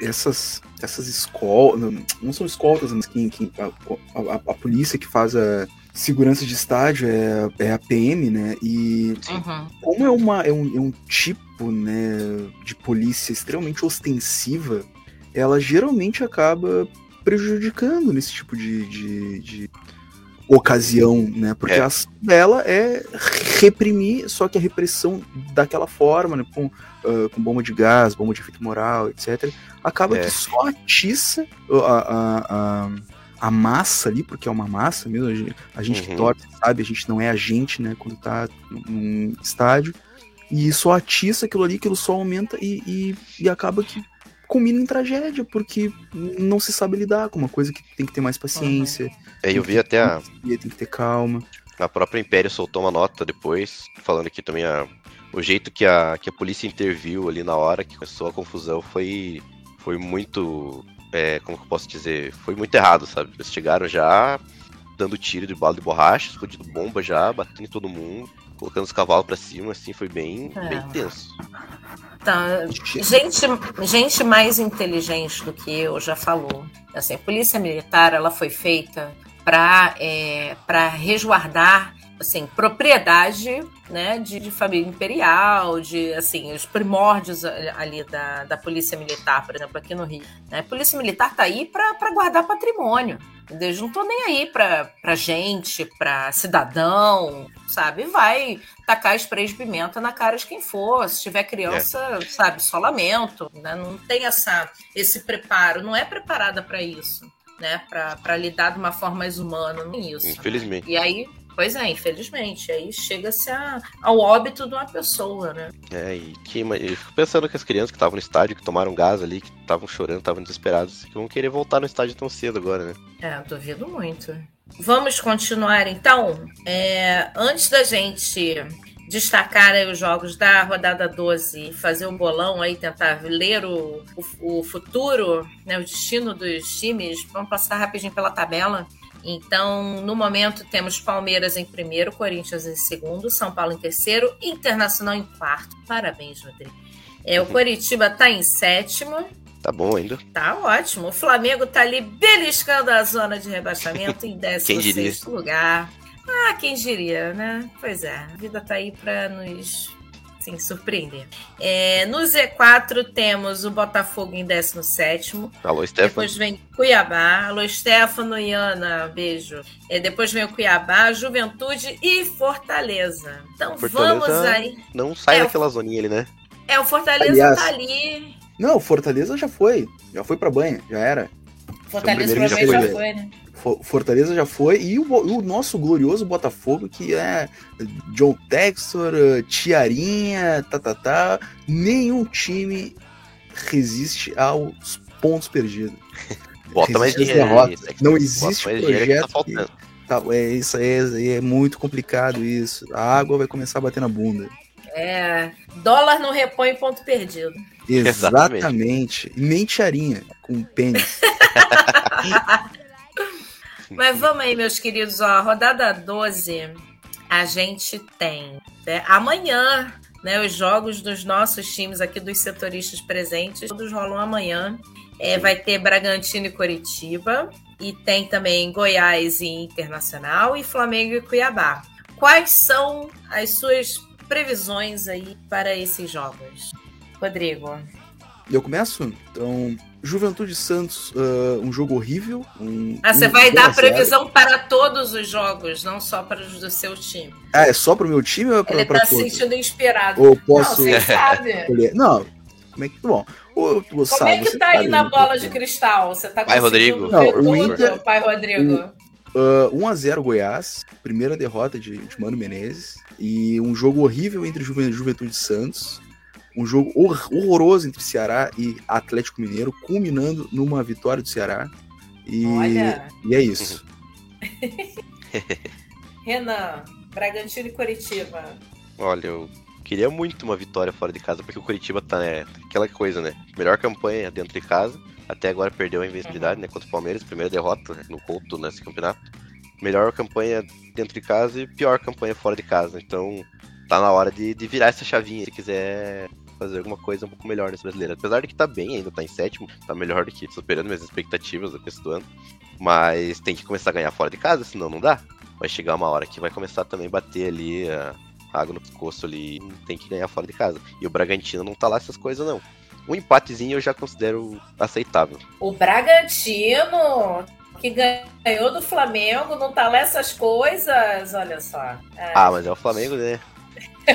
essas, essas escolas. Não, são escoltas, mas quem, quem- a, a- a- a polícia que faz a segurança de estádio é, é a PM, né? E Uhum. como é, uma, é, um, é um tipo né, de polícia extremamente ostensiva, ela geralmente acaba prejudicando nesse tipo de, de, de ocasião, né? Porque É. a ação dela é reprimir, só que a repressão daquela forma, né? Com, ah, com bomba de gás, bomba de efeito moral, etc. Acaba É. que só atiça a, a, a, a massa ali, porque é uma massa mesmo, a gente, a gente que Uhum. torce, sabe? A gente não é agente, né? Quando tá num- estádio. E só atiça aquilo ali, aquilo só aumenta e, e, e acaba que culmina em tragédia, porque não se sabe lidar com uma coisa que tem que ter mais paciência. É, eu vi até a, Tem que ter calma. a própria Império soltou uma nota depois, falando que também a, o jeito que a, que a polícia interviu ali na hora que começou a confusão foi, foi muito. é, como que eu posso dizer? Foi muito errado, sabe? Eles chegaram já dando tiro de bala de borracha, explodindo bomba já, batendo em todo mundo, colocando os cavalos pra cima, assim, foi bem, É. bem tenso. Tá, gente, gente mais inteligente do que eu já falou. Assim, a polícia militar ela foi feita para para resguardar assim propriedade né de, de família imperial de assim os primórdios a- ali da, da polícia militar por exemplo aqui no Rio né? a polícia militar tá aí para guardar patrimônio? Eles não estão nem aí para gente para cidadão sabe vai tacar spray de pimenta na cara de quem for se tiver criança sabe só lamento né? não tem essa esse preparo não é preparada para isso né para lidar de uma forma mais humana não é isso Infelizmente. e aí, pois é, infelizmente, aí chega-se a- ao óbito de uma pessoa, né? É, e que, eu fico pensando que as crianças que estavam no estádio, que tomaram gás ali, que estavam chorando, estavam desesperados, que vão querer voltar no estádio tão cedo agora, né? É, duvido muito. Vamos continuar então. É, antes da gente destacar aí os jogos da rodada 12 e fazer um bolão aí, tentar ler o, o, o futuro, né, o destino dos times, vamos passar rapidinho pela tabela. Então, no momento, temos Palmeiras em primeiro, Corinthians em segundo, São Paulo em terceiro, Internacional em quarto. Parabéns, Rodrigo. É, o Coritiba está em sétimo, Tá bom ainda. Tá ótimo. O Flamengo tá ali beliscando a zona de rebaixamento em 16 diria? lugar. Ah, quem diria, né? Pois é, a vida tá aí pra nos sim, surpreender. É, no Z4 temos o Botafogo em 17. Alô, Stefan. Depois vem Cuiabá. Alô, Stefano e Ana, beijo. É, depois vem o Cuiabá, Juventude e Fortaleza. Então vamos Fortaleza aí. não sai É, daquela zoninha ali, né? É, o Fortaleza Aliás, tá ali. Não, o Fortaleza já foi. Já foi pra banha, já era. Fortaleza provavelmente já já foi, né? Fo- Fortaleza já foi. E o, o nosso glorioso Botafogo, que é John Textor, eh, Tiarinha, tá, tá, tá. Nenhum time resiste aos pontos perdidos. Bota mais Resiste às dinheiro. Textor. Não existe mais que projeto. tá faltando. Tá, é isso aí, é muito complicado isso. A água vai começar a bater na bunda. É, dólar não repõe ponto perdido. Exatamente. E nem tiarinha com pênis. Mas vamos aí, meus queridos, ó, rodada 12, a gente tem né, amanhã, né, os jogos dos nossos times aqui, dos setoristas presentes, todos rolam amanhã. É, vai ter Bragantino e Coritiba, e tem também Goiás e Internacional, e Flamengo e Cuiabá. Quais são as suas previsões aí para esses jogos? Rodrigo. E eu começo? Então, Juventude Santos, ah, um jogo horrível. Um, Ah, você um vai 0 a dar 0. previsão para todos os jogos, não só para os do seu time. Ah, é só pro meu time ou é pra, Ele pra tá se todos? sentindo inspirado. Ou posso. Não, você sabe. Não, como é que. Bom, o, o Como sabe, é que tá aí na bola de cristal? Você tá Vai, conseguindo Rodrigo. Não, o Inter- pai Rodrigo? Uh, 1x0 Goiás, primeira derrota de, de Mano Menezes. E um jogo horrível entre Juve- Juventude e Santos. Um jogo hor- horroroso entre Ceará e Atlético Mineiro, culminando numa vitória do Ceará. E, Olha. e é isso. Renan, Bragantino e Coritiba. Olha, eu queria muito uma vitória fora de casa, porque o Curitiba tá, né, aquela coisa, né? Melhor campanha dentro de casa. Até agora perdeu a invencibilidade, né? Contra o Palmeiras, primeira derrota né, no Couto nesse campeonato. Melhor campanha dentro de casa e pior campanha fora de casa. Então, tá na hora de, de virar essa chavinha se quiser fazer alguma coisa um pouco melhor nesse brasileiro. Apesar de que tá bem, ainda tá em sétimo, tá melhor do que superando minhas expectativas do começo do ano. Mas tem que começar a ganhar fora de casa, senão não dá. Vai chegar uma hora que vai começar também a bater ali a água no pescoço ali, tem que ganhar fora de casa. E o Bragantino não tá lá essas coisas não. Um empatezinho eu já considero aceitável. O Bragantino, que ganhou do Flamengo, não tá lá essas coisas, olha só. É. Ah, mas é o Flamengo, né?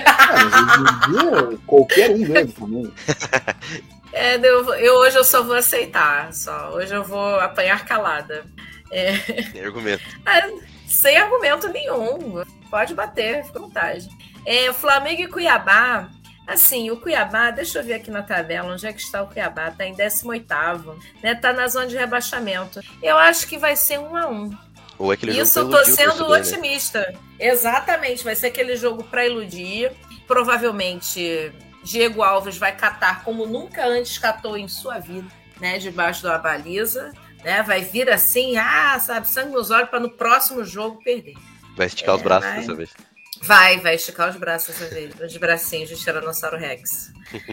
Ah, em dia, qualquer um Flamengo. É, eu, eu hoje eu só vou aceitar, só. Hoje eu vou apanhar calada. É, Tem argumento. é, sem argumento nenhum. Pode bater, fica à vontade. É, Flamengo e Cuiabá. Assim, o Cuiabá, deixa eu ver aqui na tabela onde é que está o Cuiabá. Está em 18º, né? Tá na zona de rebaixamento. Eu acho que vai ser um a um. Ou é aquele Isso eu jogo tô sendo né? otimista. Exatamente, vai ser aquele jogo para iludir. Provavelmente Diego Alves vai catar como nunca antes catou em sua vida, né? Debaixo da baliza, né? Vai vir assim, ah, sabe, sangue nos olhos para no próximo jogo perder. Vai esticar os É, braços vai. dessa vez. Vai, vai esticar os braços dessa vez, os bracinhos de Tiranossauro Rex.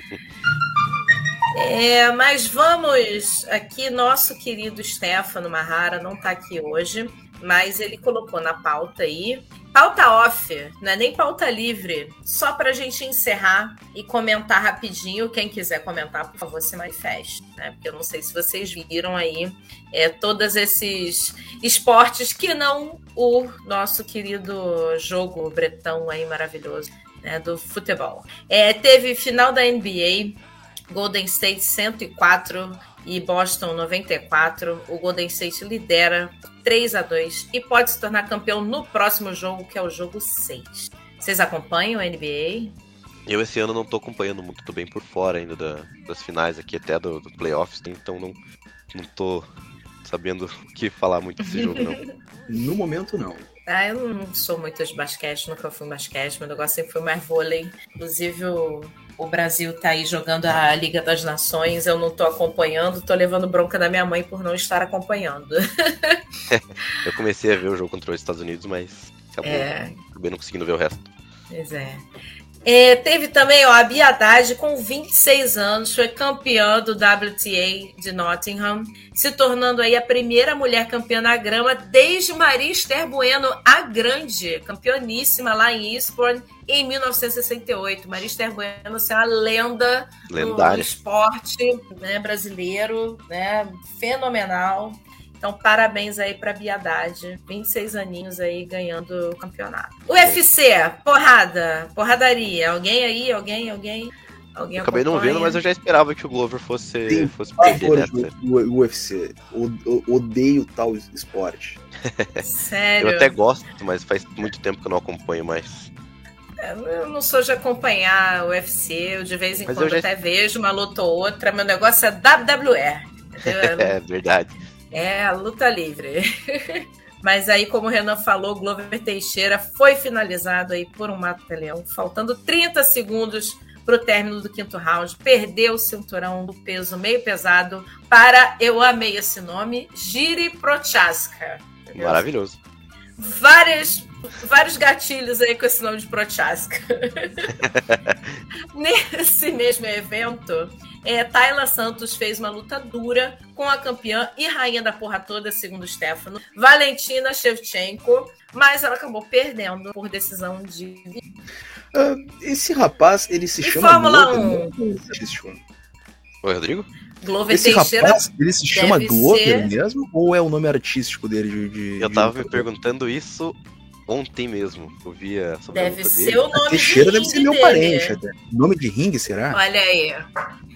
É, mas vamos aqui, nosso querido Stefano Marrara não está aqui hoje, mas ele colocou na pauta aí. Pauta off, não é nem pauta livre, só para a gente encerrar e comentar rapidinho. Quem quiser comentar, por favor, se manifeste, né? Porque eu não sei se vocês viram aí é, todos esses esportes que não o nosso querido jogo bretão aí maravilhoso, né? Do futebol. É, teve final da NBA, Golden State 104 e Boston 94. O Golden State lidera 3 a 2 e pode se tornar campeão no próximo jogo, que é o jogo 6. Vocês acompanham a NBA? Eu esse ano não tô acompanhando muito, tô bem por fora ainda da- das finais aqui, até do, do playoffs, então não, não tô sabendo o que falar muito desse jogo, não. No momento, não. Ah, eu não sou muito de basquete, nunca fui em basquete, meu negócio sempre foi mais vôlei. Inclusive, o, o Brasil tá aí jogando a Liga das Nações, eu não tô acompanhando, tô levando bronca da minha mãe por não estar acompanhando. Eu comecei a ver o jogo contra os Estados Unidos, mas acabou, É. acabei não conseguindo ver o resto. Pois é. É, teve também ó, a Bia Haddad, com 26 anos, foi campeã do WTA de Nottingham, se tornando aí a primeira mulher campeã na grama desde Maria Esther Bueno, a grande, campeoníssima lá em Eastbourne, em 1968. Maria Esther Bueno assim, uma lenda no Lendária. esporte né, brasileiro, né, fenomenal. Então, parabéns aí pra Bia Haddad. 26 aninhos aí ganhando o campeonato. UFC, porrada, porradaria. Alguém aí? Alguém? Alguém? Alguém Acabei não vendo, mas eu já esperava que o Glover fosse, Sim, fosse perder nessa. o, UFC. O- odeio tal esporte. Sério? Eu até gosto, mas faz muito tempo que eu não acompanho mais. Eu não sou de acompanhar o UFC, eu de vez em Mas quando eu já- até vejo uma luta ou outra. Meu negócio é WWE. é verdade. É, a luta livre. Mas aí, como o Renan falou, Glover Teixeira foi finalizado aí por um mata-leão, faltando 30 segundos para o término do quinto round. Perdeu o cinturão do peso meio pesado para, eu amei esse nome, Giri Prochaska. entendeu? Maravilhoso. Várias, vários gatilhos aí com esse nome de Prochaska. Nesse mesmo evento, é, Tayla Santos fez uma luta dura com a campeã e rainha da porra toda, segundo Stefano, Valentina Shevchenko, mas ela acabou perdendo por decisão de. Ah, esse rapaz, ele se E chama Fórmula Glover, 1? não é artístico. Oi, Rodrigo? Glover Esse Teixeira. rapaz, ele se chama Glover ser- mesmo? Ou é o nome artístico dele de. de Eu de tava lutador? me perguntando isso ontem mesmo. Eu via sobre Deve ser dele. o nome Teixeira de deve ser meu dele. parente até. Nome de ringue, será? Olha aí.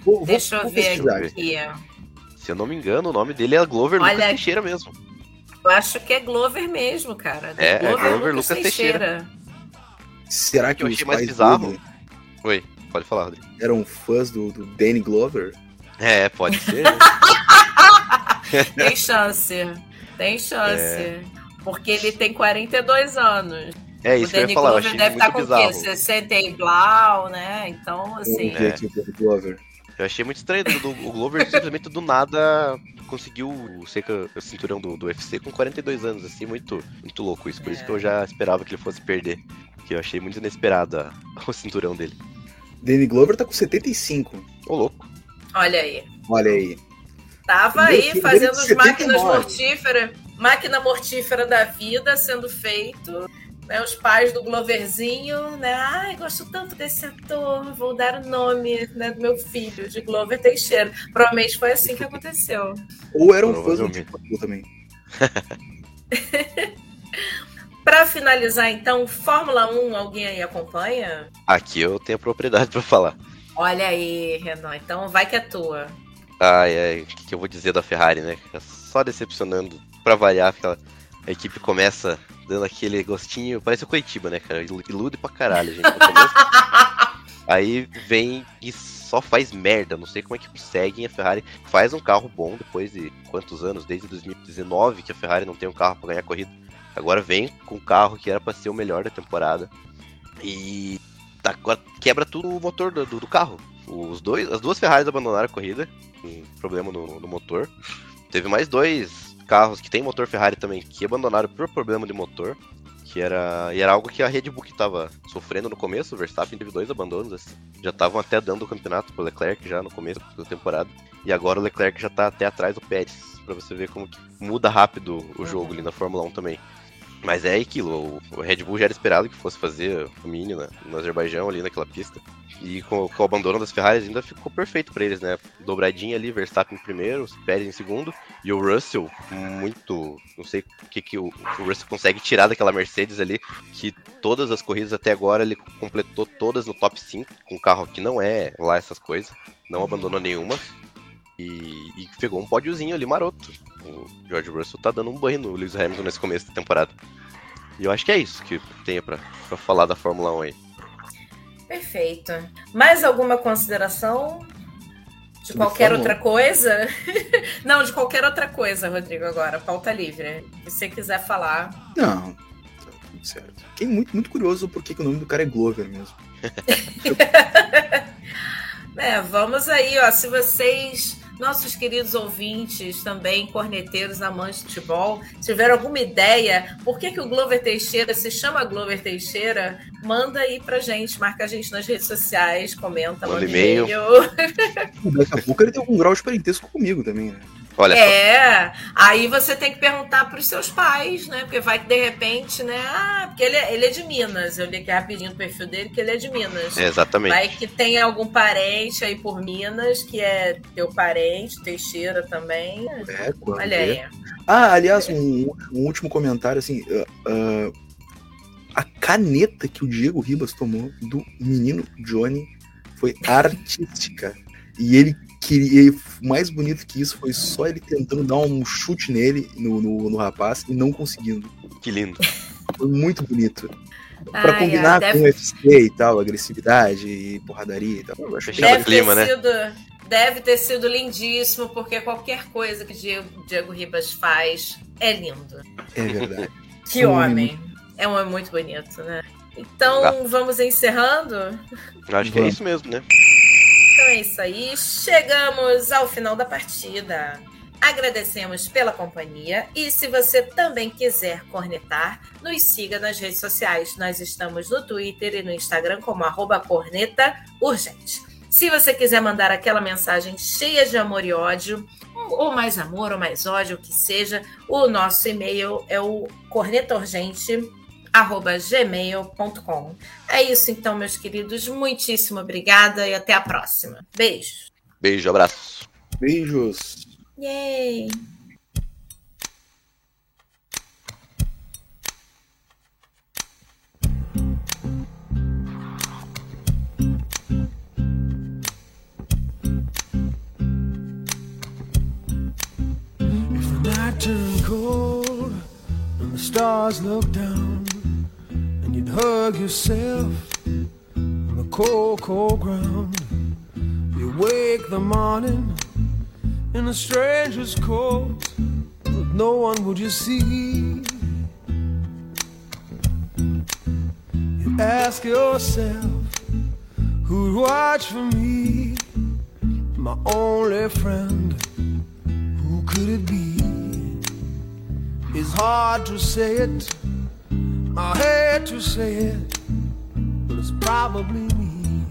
Vou- vou- Deixa eu vou ver pesquisar. aqui. Se eu não me engano, o nome dele é Glover Olha Lucas. Teixeira mesmo. Eu acho que é Glover mesmo, cara. É, é Glover, Glover Lucas, Lucas Teixeira. Será que Eu os achei mais pais bizarro. dele Oi, pode falar, Rodrigo. eram fãs do, do Danny Glover? É, pode ser. né? Tem chance. Tem chance. É. Porque ele tem 42 anos. É o isso que eu Danny ia falar, eu Glover deve estar muito com o quê? bizarro. 60 e blau, né? Então, assim. Vamos ver Eu achei muito estranho. do- do- o Glover simplesmente do nada conseguiu ser o cinturão do, do UFC com 42 anos, assim, muito, muito louco isso. Por isso que eu já esperava que ele fosse perder. Que eu achei muito inesperado a- o cinturão dele. Danny Glover tá com 75. Ô, louco. Olha aí. Olha aí. Tava aí fazendo as máquinas 79. mortíferas. Máquina mortífera da vida sendo feito. Né, os pais do Gloverzinho, né? Ai, gosto tanto desse ator, vou dar o nome né, do meu filho, de Glover Teixeira. Provavelmente foi assim que aconteceu. Ou eram fãs do Provavelmente. Tipo também. Para finalizar, então, Fórmula 1, alguém aí acompanha? Aqui eu tenho propriedade pra falar. Olha aí, Renan, então vai que é tua. Ai, ai, o que, que eu vou dizer da Ferrari, né? É Só decepcionando. Pra variar, aquela, a equipe começa dando aquele gostinho. Parece o Coitiba, né, cara? Ilu- Ilude pra caralho, gente. Aí vem e só faz merda. Não sei como é que conseguem. A Ferrari faz um carro bom depois de quantos anos? Desde 2019 que a Ferrari não tem um carro para ganhar corrida. Agora vem com um carro que era para ser o melhor da temporada. E tá, quebra tudo o motor do, do, do carro. Os dois, as duas Ferraris abandonaram a corrida. Um problema no, no motor. Teve mais dois carros que tem motor Ferrari também que abandonaram por problema de motor. Que era, e era algo que a Red Bull estava sofrendo no começo. O Verstappen teve dois abandonos. Assim. Já estavam até dando o campeonato pro Leclerc já no começo da temporada. E agora o Leclerc já tá até atrás do Pérez. Pra você ver como muda rápido o jogo ali na Fórmula 1 também. Mas é aquilo, o Red Bull já era esperado que fosse fazer o Mini né, no Azerbaijão, ali naquela pista. E com, com, o abandono das Ferraris ainda ficou perfeito para eles, né? Dobradinha ali, Verstappen em primeiro, Pérez em segundo. E o Russell, muito. Não sei o que, que o, o, Russell consegue tirar daquela Mercedes ali, que todas as corridas até agora ele completou todas no top 5, com um carro que não é lá essas coisas, não abandonou nenhuma. E, e pegou um pódiozinho ali maroto. O George Russell tá dando um banho no Lewis Hamilton nesse começo da temporada. E eu acho que é isso que tenho pra, pra falar da Fórmula 1 aí. Perfeito. Mais alguma consideração? De qualquer outra coisa? Não, de qualquer outra coisa, Rodrigo, agora. Pauta livre. Se você quiser falar. Não, tá tudo certo. Fiquei muito, muito curioso por que o nome do cara é Glover mesmo. é, vamos aí, ó. Se vocês nossos queridos ouvintes, também corneteiros, amantes de futebol, tiveram alguma ideia por que, que o Glover Teixeira se chama Glover Teixeira, manda aí pra gente, marca a gente nas redes sociais, comenta, manda e-mail. Daqui a pouco ele tem algum grau de parentesco comigo também, né? Olha é, só. aí você tem que perguntar para os seus pais, né? Porque vai que de repente, né? Ah, porque ele é, ele é de Minas. Eu li aqui rapidinho no perfil dele que ele é de Minas. É, exatamente. Vai que tem algum parente aí por Minas que é teu parente, Teixeira também. É, quando Olha aí. Ah, aliás, um, um último comentário assim. Uh, uh, a caneta que o Diego Ribas tomou do menino Johnny foi artística. E ele queria. Mais bonito que isso foi só ele tentando dar um chute nele, no, no, no rapaz, e não conseguindo. Que lindo. Foi muito bonito. Pra ai, combinar ai, deve... com o UFC e tal, agressividade e porradaria e tal. Eu acho deve clima, né? Sido, deve ter sido lindíssimo, porque qualquer coisa que Diego, Diego Ribas faz é lindo. É verdade. que homem. É um homem muito bonito, né? Então, ah. vamos encerrando? Acho que é isso mesmo, né? Então é isso aí. Chegamos ao final da partida. Agradecemos pela companhia e se você também quiser cornetar, nos siga nas redes sociais. Nós estamos no Twitter e no Instagram como arroba corneta urgente. Se você quiser mandar aquela mensagem cheia de amor e ódio, ou mais amor ou mais ódio, o que seja, o nosso e-mail é o cornetaurgente gmail.com. É isso então, meus queridos. Muitíssimo obrigada e até a próxima. Beijos. Beijo, abraço. Beijos. Yay! If the night turned cold and the stars look down hug yourself on the cold, cold ground. You wake the morning in a stranger's coat, but no one would you see. You ask yourself, who'd watch for me? My only friend, who could it be? It's hard to say it I hate to say it, but it's probably me.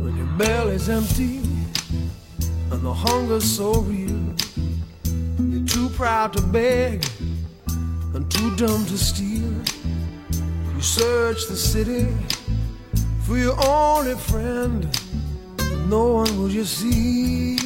When your belly's empty and the hunger's so real, you're too proud to beg and too dumb to steal. You search the city for your only friend, no one will you see.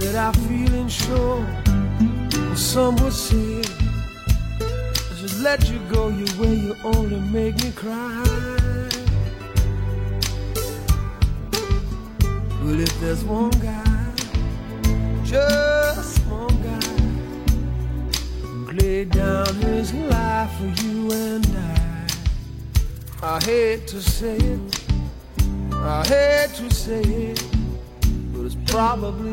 that I feeling sure. Some would say I should let you go your way. You only make me cry. But if there's one guy, just one guy, who laid down his life for you and I, I hate to say it, I hate to say it, but it's probably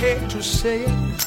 hate to say it.